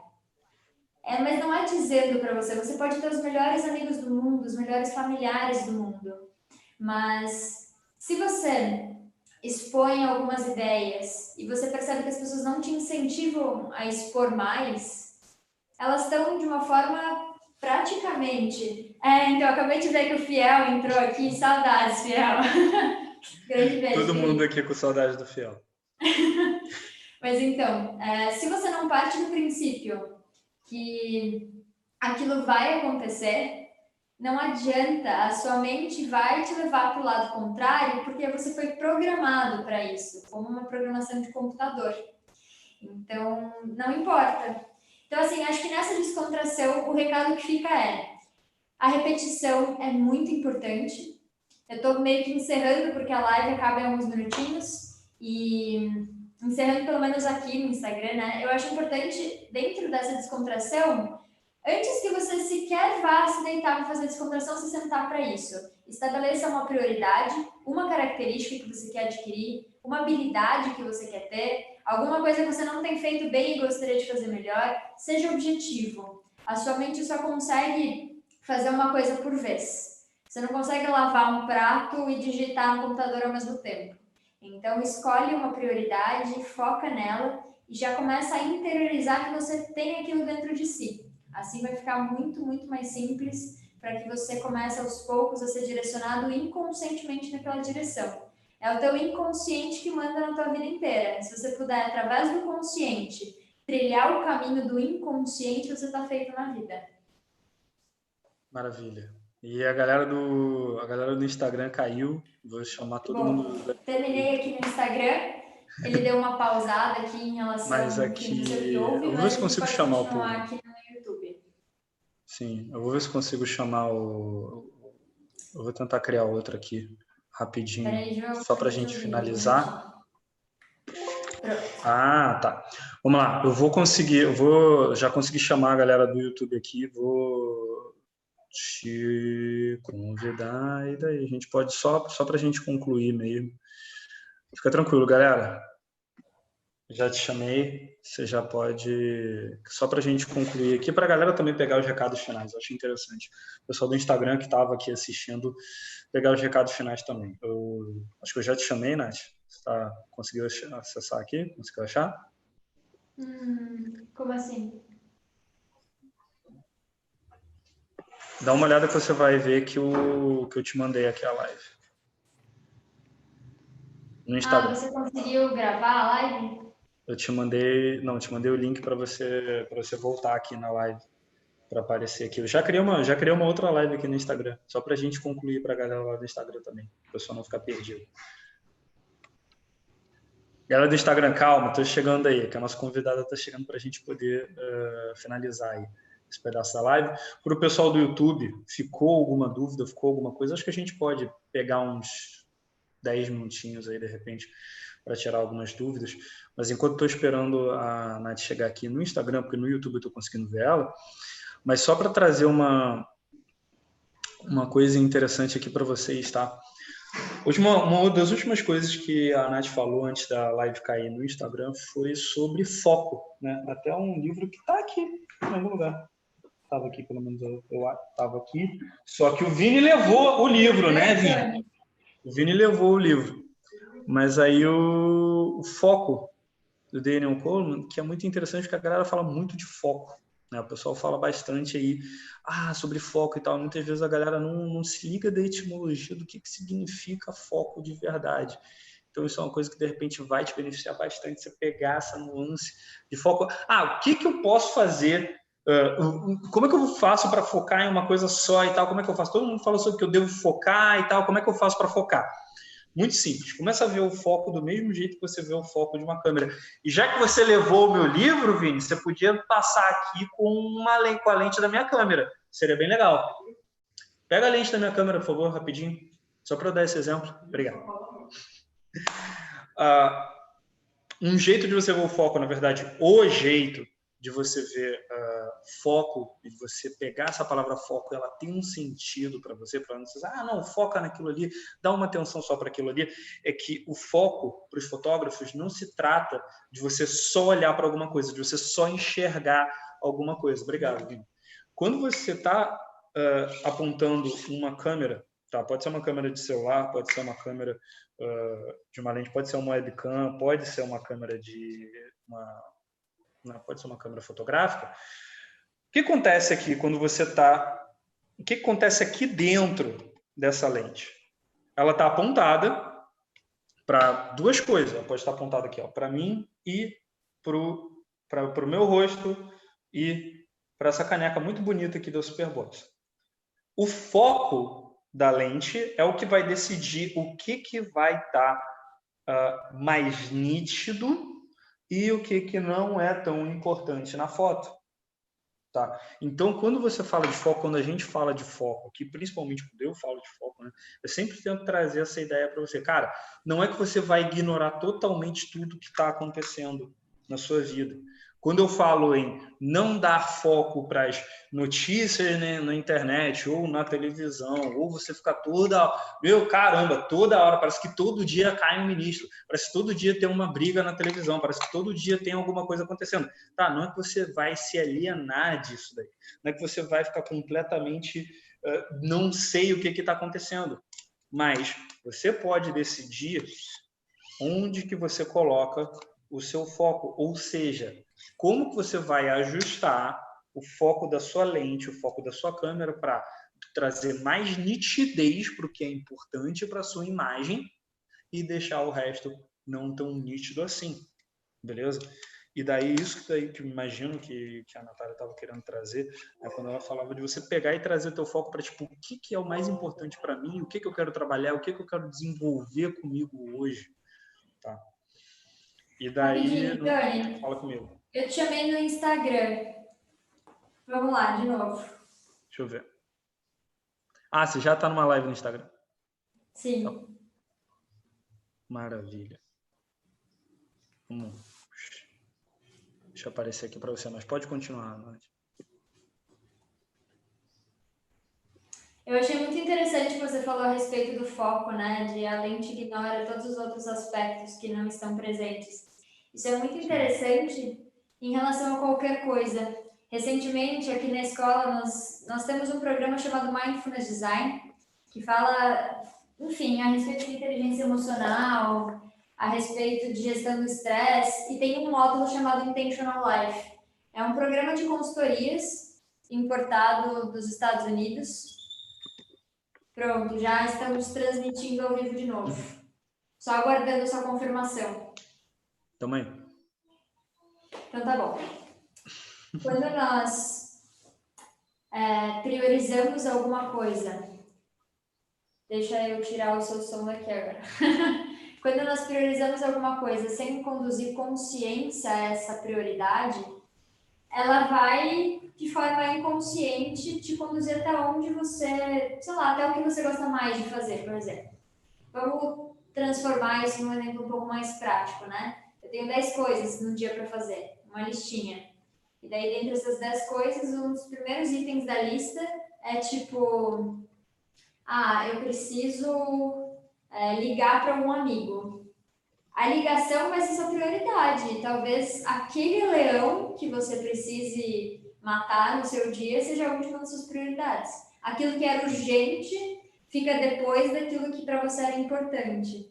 É, mas não é dizendo para você, você pode ter os melhores amigos do mundo, os melhores familiares do mundo, mas se você expõe algumas ideias e você percebe que as pessoas não te incentivam a expor mais, elas estão de uma forma praticamente. É, então, acabei de ver que o Fiel entrou aqui. Saudades, Fiel. Grande beijo. Todo mundo aqui com saudade do Fiel. Mas então, é, se você não parte do princípio que aquilo vai acontecer, não adianta, a sua mente vai te levar para o lado contrário, porque você foi programado para isso, como uma programação de computador. Então, não importa. Então, assim, acho que nessa descontração, o recado que fica é: a repetição é muito importante. Eu estou meio que encerrando, porque a live acaba em alguns minutinhos, e encerrando pelo menos aqui no Instagram, né? Eu acho importante, dentro dessa descontração, antes que você sequer vá se deitar para fazer descontração, se sentar para isso. Estabeleça uma prioridade, uma característica que você quer adquirir, uma habilidade que você quer ter, alguma coisa que você não tem feito bem e gostaria de fazer melhor. Seja objetivo. A sua mente só consegue fazer uma coisa por vez. Você não consegue lavar um prato e digitar no computador ao mesmo tempo. Então, escolhe uma prioridade, foca nela e já começa a interiorizar que você tem aquilo dentro de si. Assim vai ficar muito, muito mais simples para que você comece aos poucos a ser direcionado inconscientemente naquela direção. É o teu inconsciente que manda na tua vida inteira. Se você puder, através do consciente, trilhar o caminho do inconsciente, você está feito na vida. Maravilha. E a galera do, a galera do Instagram caiu. Vou chamar todo Bom, mundo. Terminei aqui no Instagram. Ele deu uma pausada aqui em relação mas aqui, ao ouve, eu vou ver se consigo chamar o povo. aqui no YouTube. Sim, eu vou ver se consigo chamar o. Eu vou tentar criar outro aqui rapidinho, aí, só para a gente finalizar. Ah, tá. Vamos lá. Eu vou conseguir, eu vou já consegui chamar a galera do YouTube aqui. Vou te convidar e daí a gente pode só só para a gente concluir mesmo. Fica tranquilo, galera. Já te chamei, você já pode só para a gente concluir aqui para a galera também pegar os recados finais. Eu achei interessante. O pessoal do Instagram que estava aqui assistindo pegar os recados finais também. Eu acho que eu já te chamei, Nath. Você tá, conseguiu acessar aqui? Conseguiu achar? Hum, como assim? Dá uma olhada que você vai ver que, o, que eu te mandei aqui a live. No Instagram. Ah, você conseguiu gravar a live? Eu te mandei, não, te mandei o link para você para você voltar aqui na live para aparecer aqui. Eu já criei uma, já criei uma outra live aqui no Instagram, só para a gente concluir para a galera lá do Instagram também, para o pessoal não ficar perdido. Galera do Instagram, calma, estou chegando aí, que a nossa convidada está chegando para a gente poder uh, finalizar aí esse pedaço da live. Para o pessoal do YouTube, ficou alguma dúvida, ficou alguma coisa? Acho que a gente pode pegar uns 10 minutinhos aí, de repente, para tirar algumas dúvidas. Mas enquanto estou esperando a Nath chegar aqui no Instagram, porque no YouTube eu estou conseguindo ver ela, mas só para trazer uma, uma coisa interessante aqui para vocês, tá? Última, uma das últimas coisas que a Nath falou antes da live cair no Instagram foi sobre foco, né? Até um livro que está aqui em algum lugar estava aqui, pelo menos eu estava aqui. Só que o Vini levou o livro, né, Vini? O Vini levou o livro. Mas aí o, o foco do Daniel Coleman, que é muito interessante, porque a galera fala muito de foco. Né? O pessoal fala bastante aí ah, sobre foco e tal. Muitas vezes a galera não, não se liga da etimologia do que, que significa foco de verdade. Então, isso é uma coisa que de repente vai te beneficiar bastante você pegar essa nuance de foco. Ah, o que, que eu posso fazer Uh, como é que eu faço para focar em uma coisa só e tal? Como é que eu faço? Todo mundo fala sobre que eu devo focar e tal. Como é que eu faço para focar? Muito simples. Começa a ver o foco do mesmo jeito que você vê o foco de uma câmera. E já que você levou o meu livro, Vini, você podia passar aqui com uma com a lente da minha câmera. Seria bem legal. Pega a lente da minha câmera, por favor, rapidinho. Só para dar esse exemplo. Obrigado. Uh, um jeito de você ver o foco, na verdade, o jeito de você ver uh, foco e você pegar essa palavra foco, ela tem um sentido para você, para não dizer, ah, não, foca naquilo ali, dá uma atenção só para aquilo ali, é que o foco para os fotógrafos não se trata de você só olhar para alguma coisa, de você só enxergar alguma coisa. Obrigado, Vini. Quando você está uh, ah, apontando uma câmera, tá? Pode ser uma câmera de celular, pode ser uma câmera uh, de uma lente, pode ser uma webcam, pode ser uma câmera de uma pode ser uma câmera fotográfica, que acontece aqui quando você está. O que acontece aqui dentro dessa lente? Ela está apontada para duas coisas. Ela pode estar apontada aqui, para mim e para o meu rosto e para essa caneca muito bonita aqui da Superbox. O foco da lente é o que vai decidir o que, que vai estar tá, uh, mais nítido e o que, que não é tão importante na foto. Tá? Então, quando você fala de foco, quando a gente fala de foco, que principalmente quando eu falo de foco, né, eu sempre tento trazer essa ideia para você. Cara, não é que você vai ignorar totalmente tudo que está acontecendo na sua vida. Quando eu falo em não dar foco para as notícias né, na internet ou na televisão, ou você ficar toda. Meu caramba, toda hora, parece que todo dia cai um ministro, parece que todo dia tem uma briga na televisão, parece que todo dia tem alguma coisa acontecendo. Tá, não é que você vai se alienar disso daí, não é que você vai ficar completamente. Uh, não sei o que está acontecendo, mas você pode decidir onde que você coloca o seu foco, ou seja, como que você vai ajustar o foco da sua lente, o foco da sua câmera para trazer mais nitidez para o que é importante para a sua imagem e deixar o resto não tão nítido assim, beleza? E daí isso que, daí, que eu imagino que, que a Natália estava querendo trazer, é quando ela falava de você pegar e trazer teu foco para tipo, o que, que é o mais importante para mim, o que, que eu quero trabalhar, o que, que eu quero desenvolver comigo hoje, tá? E daí. Dani, fala comigo. Eu te chamei no Instagram. Vamos lá, de novo. Deixa eu ver. Ah, você já está numa live no Instagram? Sim. Então, maravilha. Hum. Deixa eu aparecer aqui para você, mas pode continuar, Nath. Eu achei muito interessante você falou a respeito do foco, né? De a lente ignora todos os outros aspectos que não estão presentes. Isso é muito interessante em relação a qualquer coisa. Recentemente, aqui na escola, nós, nós temos um programa chamado Mindfulness Design, que fala, enfim, a respeito de inteligência emocional, a respeito de gestão do estresse, e tem um módulo chamado Intentional Life. É um programa de consultorias importado dos Estados Unidos. Pronto, já estamos transmitindo ao vivo de novo. Só aguardando sua confirmação. Também. Então tá bom. Quando nós é, priorizamos alguma coisa, deixa eu tirar o seu som daqui agora. Quando nós priorizamos alguma coisa sem conduzir consciência a essa prioridade, ela vai de forma inconsciente te conduzir até onde você, sei lá, até o que você gosta mais de fazer, por exemplo. Vamos transformar isso num exemplo um pouco mais prático, né? tenho 10 coisas no dia para fazer, uma listinha. E daí, dentre essas 10 coisas, um dos primeiros itens da lista é tipo: ah, eu preciso é, ligar para um amigo. A ligação vai ser sua prioridade. Talvez aquele leão que você precise matar no seu dia seja a última das suas prioridades. Aquilo que era urgente fica depois daquilo que para você era importante.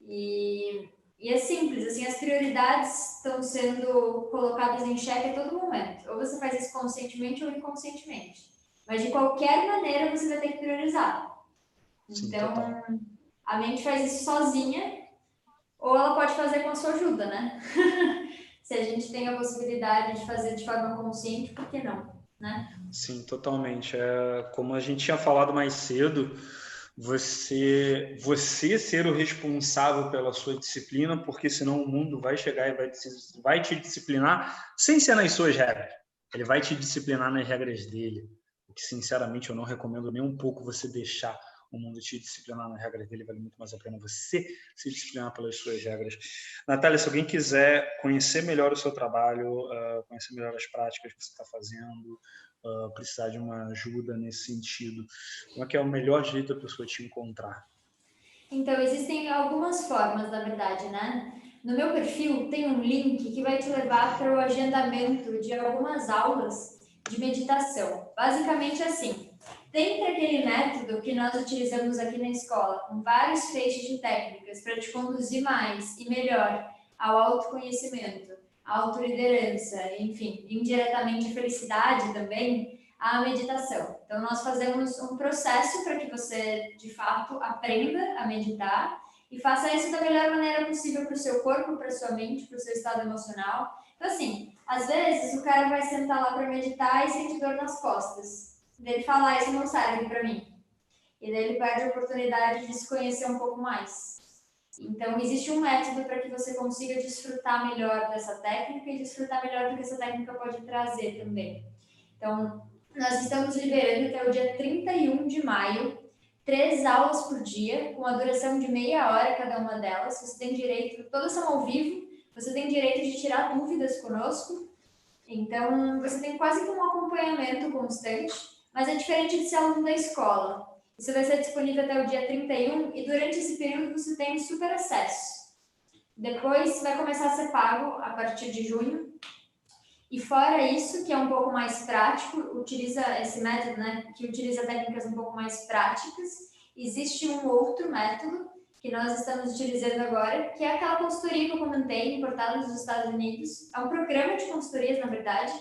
E e é simples, assim, as prioridades estão sendo colocadas em xeque a todo momento. Ou você faz isso conscientemente ou inconscientemente. Mas de qualquer maneira você vai ter que priorizar. Sim, então, total. a mente faz isso sozinha, ou ela pode fazer com a sua ajuda, né? Se a gente tem a possibilidade de fazer de forma consciente, por que não? Né? Sim, totalmente. É, como a gente tinha falado mais cedo, você você ser o responsável pela sua disciplina, porque senão o mundo vai chegar e vai, vai te disciplinar sem ser nas suas regras. Ele vai te disciplinar nas regras dele. O que, sinceramente, eu não recomendo nem um pouco você deixar o mundo te disciplinar nas regras dele. Vale muito mais a pena você se disciplinar pelas suas regras. Natália, se alguém quiser conhecer melhor o seu trabalho, uh, conhecer melhor as práticas que você está fazendo, uh, precisar de uma ajuda nesse sentido? Como é que é o melhor jeito da pessoa te encontrar? Então, existem algumas formas, na verdade, né? No meu perfil tem um link que vai te levar para o agendamento de algumas aulas de meditação. Basicamente assim, tem aquele método que nós utilizamos aqui na escola, com vários feixes de técnicas para te conduzir mais e melhor ao autoconhecimento autoliderança, enfim, indiretamente felicidade também, a meditação. Então, nós fazemos um processo para que você, de fato, aprenda a meditar e faça isso da melhor maneira possível para o seu corpo, para sua mente, para o seu estado emocional. Então, assim, às vezes o cara vai sentar lá para meditar e sente dor nas costas. Ele fala, ah, isso não serve para mim. E daí ele perde a oportunidade de se conhecer um pouco mais. Então, existe um método para que você consiga desfrutar melhor dessa técnica e desfrutar melhor do que essa técnica pode trazer também. Então, nós estamos liberando até o dia 31 de maio três aulas por dia, com a duração de meia hora cada uma delas. Você tem direito, todas são ao vivo, você tem direito de tirar dúvidas conosco. Então, você tem quase que um acompanhamento constante, mas é diferente de ser aluno da escola. Isso vai ser disponível até o dia 31 e durante esse período você tem super acesso. Depois vai começar a ser pago a partir de junho. E fora isso, que é um pouco mais prático, utiliza esse método, né, que utiliza técnicas um pouco mais práticas. Existe um outro método que nós estamos utilizando agora, que é aquela consultoria que eu comentei, importada dos Estados Unidos. É um programa de consultorias, na verdade,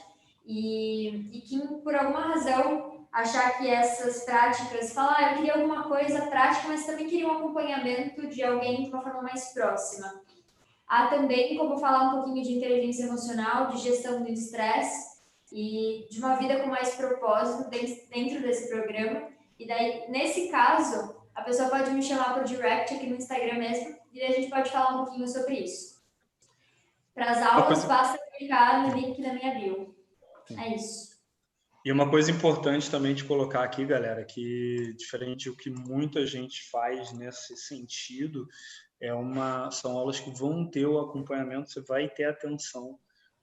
e, e que por alguma razão achar que essas práticas, falar, ah, eu queria alguma coisa prática, mas também queria um acompanhamento de alguém de uma forma mais próxima. Há também como falar um pouquinho de inteligência emocional, de gestão do estresse e de uma vida com mais propósito dentro desse programa. E daí, nesse caso, a pessoa pode me chamar por direct aqui no Instagram mesmo e a gente pode falar um pouquinho sobre isso. Para as aulas, basta clicar no link da minha bio. É isso. E uma coisa importante também de colocar aqui, galera, que diferente do que muita gente faz nesse sentido, é uma são aulas que vão ter o acompanhamento, você vai ter atenção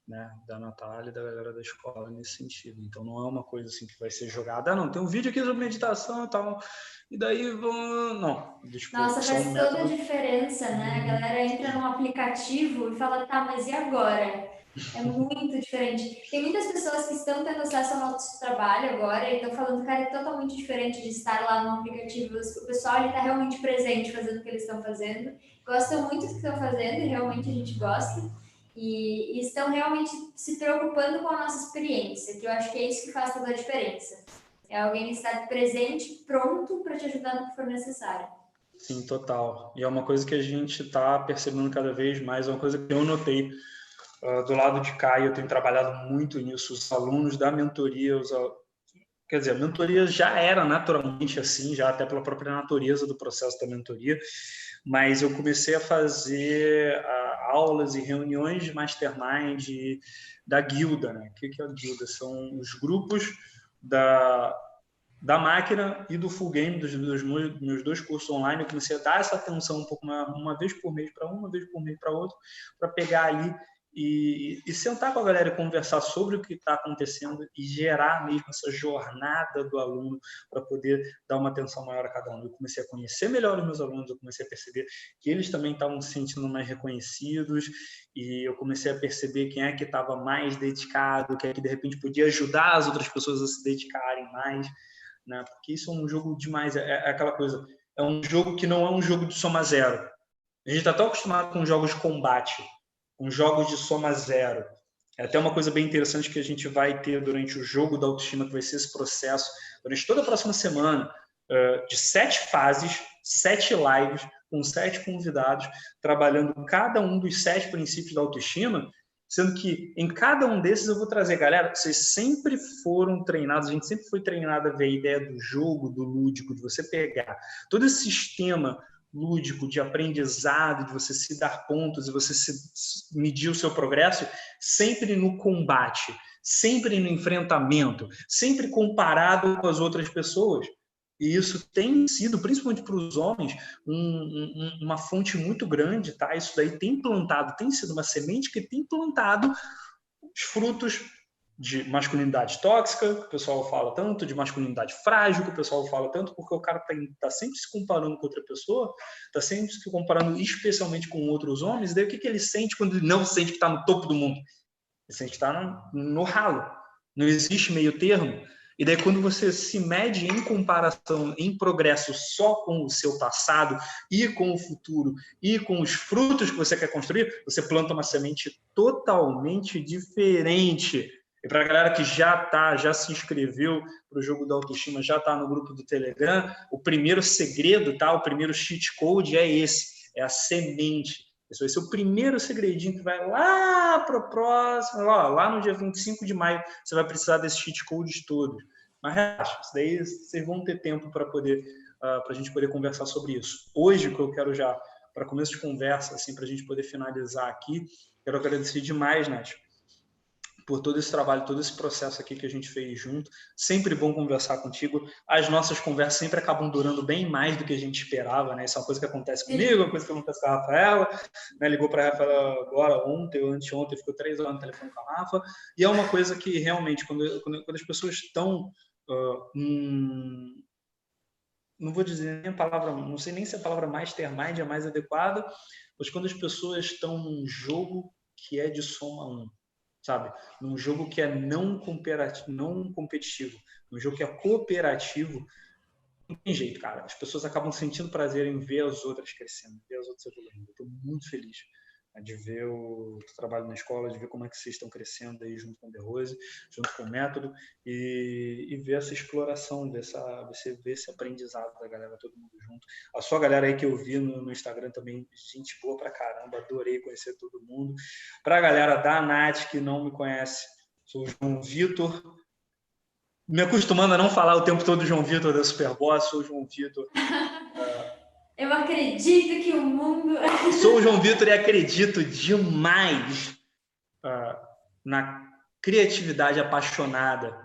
né, da Natália e da galera da escola nesse sentido. Então não é uma coisa assim que vai ser jogada, ah, não, tem um vídeo aqui sobre meditação e tal, e daí vão. Não. Nossa, faz toda a diferença, né? A galera entra num aplicativo e fala, tá, mas e agora? É muito diferente. Tem muitas pessoas que estão tendo acesso ao nosso trabalho agora e estão falando, cara, é totalmente diferente de estar lá no aplicativo. O pessoal está realmente presente fazendo o que eles estão fazendo. Gostam muito do que estão fazendo e realmente a gente gosta. E, e, estão realmente se preocupando com a nossa experiência, que eu acho que é isso que faz toda a diferença. É alguém estar presente, pronto para te ajudar no que for necessário. Sim, total. E é uma coisa que a gente está percebendo cada vez mais, é uma coisa que eu notei ah, do lado de cá, eu tenho trabalhado muito nisso, os alunos da mentoria, os, quer dizer, a mentoria já era naturalmente assim, já até pela própria natureza do processo da mentoria, mas eu comecei a fazer uh, aulas e reuniões de mastermind da guilda, né? O que é a guilda? São os grupos da, da máquina e do full game dos, dos meus dois cursos online. Eu comecei a dar essa atenção um pouco uma, uma vez por mês para uma vez por mês para outro, para pegar ali e, e, sentar com a galera e conversar sobre o que está acontecendo e gerar mesmo essa jornada do aluno para poder dar uma atenção maior a cada um. Eu comecei a conhecer melhor os meus alunos, eu comecei a perceber que eles também estavam se sentindo mais reconhecidos e eu comecei a perceber quem é que estava mais dedicado, quem é que de repente podia ajudar as outras pessoas a se dedicarem mais, né? Porque isso é um jogo demais, é, é aquela coisa, é um jogo que não é um jogo de soma zero. A gente está tão acostumado com jogos de combate, com jogos de soma zero. É até uma coisa bem interessante que a gente vai ter durante o jogo da autoestima, que vai ser esse processo, durante toda a próxima semana, de sete fases, sete lives, com sete convidados, trabalhando cada um dos sete princípios da autoestima, sendo que em cada um desses eu vou trazer, galera, vocês sempre foram treinados, a gente sempre foi treinado a ver a ideia do jogo, do lúdico, de você pegar todo esse sistema lúdico, de aprendizado, de você se dar pontos e você se, medir o seu progresso, sempre no combate, sempre no enfrentamento, sempre comparado com as outras pessoas. E isso tem sido, principalmente para os homens, um, um, uma fonte muito grande, tá? Isso daí tem plantado, tem sido uma semente que tem plantado os frutos de masculinidade tóxica, que o pessoal fala tanto, de masculinidade frágil, que o pessoal fala tanto, porque o cara está tá sempre se comparando com outra pessoa, está sempre se comparando especialmente com outros homens, e daí o que, que ele sente quando ele não sente que está no topo do mundo? Ele sente que está no, no ralo, não existe meio termo. E daí, quando você se mede em comparação, em progresso só com o seu passado e com o futuro e com os frutos que você quer construir, você planta uma semente totalmente diferente. E para a galera que já tá, já se inscreveu para o jogo da autoestima, já está no grupo do Telegram, o primeiro segredo, tá? O primeiro cheat code é esse, é a semente. Esse ser o primeiro segredinho que vai lá para o próximo, lá, lá no dia 25 de maio, você vai precisar desses cheat codes todos. Mas relaxa, isso daí vocês vão ter tempo para poder, uh, para a gente poder conversar sobre isso. Hoje, o que eu quero já, para começo de conversa, assim, para a gente poder finalizar aqui, quero agradecer demais, Nath, por todo esse trabalho, todo esse processo aqui que a gente fez junto. Sempre bom conversar contigo. As nossas conversas sempre acabam durando bem mais do que a gente esperava, né? Isso é uma coisa que acontece comigo, uma coisa que acontece com a Rafaela. Né? Ligou para a Rafaela agora, ontem ou anteontem, ficou três horas no telefone com a Rafa. E é uma coisa que realmente, quando, quando, quando as pessoas estão. Uh, hum, não vou dizer nem a palavra, não sei nem se a palavra mastermind é mais adequada, mas quando as pessoas estão num jogo que é de soma 1, sabe? Num jogo que é não, não competitivo, num jogo que é cooperativo, não tem jeito, cara. As pessoas acabam sentindo prazer em ver as outras crescendo, ver as outras evoluindo. Estou muito feliz de ver o trabalho na escola, de ver como é que vocês estão crescendo aí junto com o The Rose, junto com o método e, e ver essa exploração, ver, ver esse aprendizado da galera, todo mundo junto. A sua galera aí que eu vi no, no Instagram também, gente boa pra caramba, adorei conhecer todo mundo. Pra galera da Nath que não me conhece, sou o João Vitor, me acostumando a não falar o tempo todo João Vitor da Superboss, sou o João Vitor. Eu acredito que o mundo. Sou o João Vitor e acredito demais uh, na criatividade apaixonada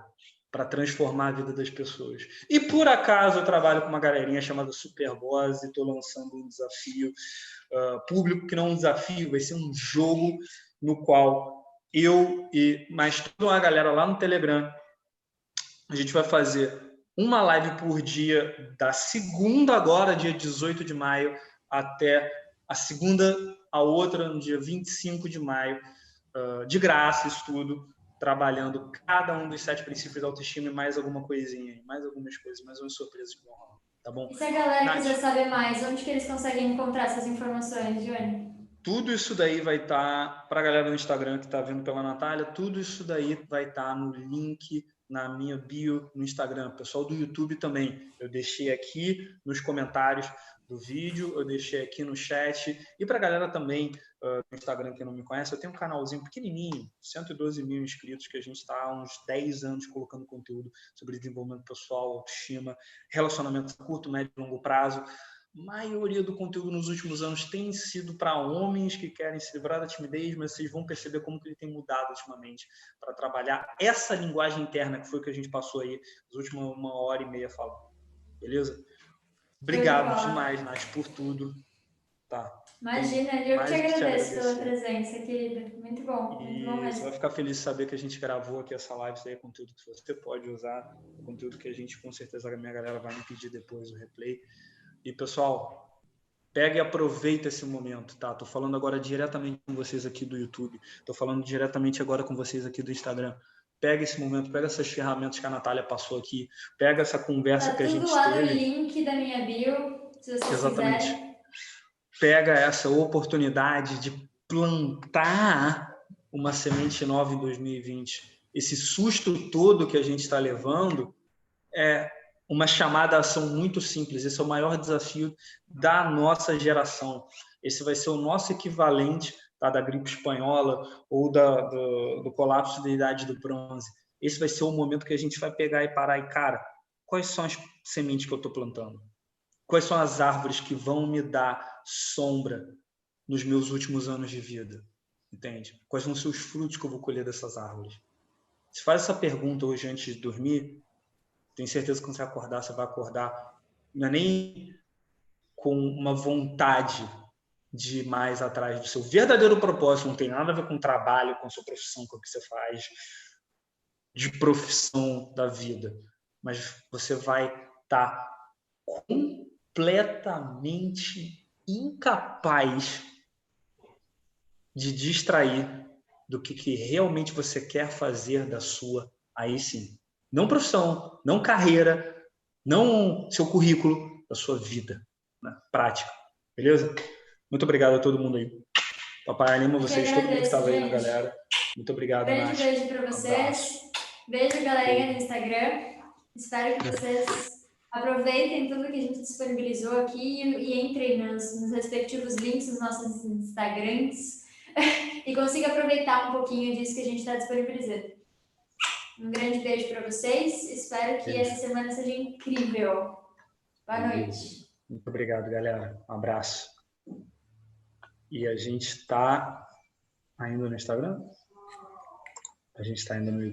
para transformar a vida das pessoas. E por acaso eu trabalho com uma galerinha chamada Superboss e estou lançando um desafio uh, público, que não é um desafio, vai ser um jogo no qual eu e mais toda uma galera lá no Telegram a gente vai fazer uma live por dia, da segunda agora, dia 18 de maio, até a segunda, a outra, no dia 25 de maio, uh, de graça, isso tudo, trabalhando cada um dos sete princípios da autoestima e mais alguma coisinha, mais algumas coisas, mais umas surpresas que vão rolar, tá bom? E se a galera Nath, quiser saber mais, onde que eles conseguem encontrar essas informações, Joane? Tudo isso daí vai estar, tá, para a galera do Instagram que está vendo pela Natália, tudo isso daí vai estar tá no link na minha bio no Instagram. Pessoal do YouTube também. Eu deixei aqui nos comentários do vídeo, eu deixei aqui no chat. E para a galera também uh, no Instagram que não me conhece, eu tenho um canalzinho pequenininho, 112 mil inscritos, que a gente está há uns 10 anos colocando conteúdo sobre desenvolvimento pessoal, autoestima, relacionamento curto, médio e longo prazo maioria do conteúdo nos últimos anos tem sido para homens que querem se livrar da timidez, mas vocês vão perceber como que ele tem mudado ultimamente para trabalhar essa linguagem interna que foi que a gente passou aí as últimas uma hora e meia falando. Beleza? Obrigado demais, Nath, por tudo. Tá. Imagina, eu te agradeço pela presença, querida. Muito bom. Muito bom mesmo. Você vai ficar feliz de saber que a gente gravou aqui essa live, isso aí é conteúdo que você pode usar, conteúdo que a gente, com certeza, a minha galera vai me pedir depois o replay. E pessoal, pega e aproveita esse momento, tá? Tô falando agora diretamente com vocês aqui do YouTube, tô falando diretamente agora com vocês aqui do Instagram. Pega esse momento, pega essas ferramentas que a Natália passou aqui, pega essa conversa tá que a gente lá teve. no link da minha bio, se vocês Exatamente. Quiserem. Pega essa oportunidade de plantar uma semente nova em 2020. Esse susto todo que a gente está levando é uma chamada à ação muito simples. Esse é o maior desafio da nossa geração. Esse vai ser o nosso equivalente tá, da gripe espanhola ou da, do, do colapso da idade do bronze. Esse vai ser o momento que a gente vai pegar e parar e, cara, quais são as sementes que eu estou plantando? Quais são as árvores que vão me dar sombra nos meus últimos anos de vida? Entende? Quais vão ser os frutos que eu vou colher dessas árvores? Se faz essa pergunta hoje antes de dormir, tenho certeza que quando você acordar, você vai acordar não é nem com uma vontade de ir mais atrás do seu verdadeiro propósito, não tem nada a ver com trabalho, com sua profissão, com o que você faz, de profissão da vida, mas você vai estar tá completamente incapaz de distrair do que, que realmente você quer fazer da sua, aí sim, Não profissão, não carreira, não seu currículo, a sua vida, né? prática. Beleza? Muito obrigado a todo mundo aí. Papai anima vocês, todo mundo que estava aí na galera. Muito obrigado, Beijo, Nath. beijo para vocês. Um beijo, galerinha do Instagram. Espero que vocês aproveitem tudo que a gente disponibilizou aqui e entrem nos, nos respectivos links dos nossos Instagrams e consiga aproveitar um pouquinho disso que a gente está disponibilizando. Um grande beijo para vocês. Espero que essa semana seja incrível. Boa noite. Muito obrigado, galera. Um abraço. E a gente está ainda no Instagram? A gente está ainda no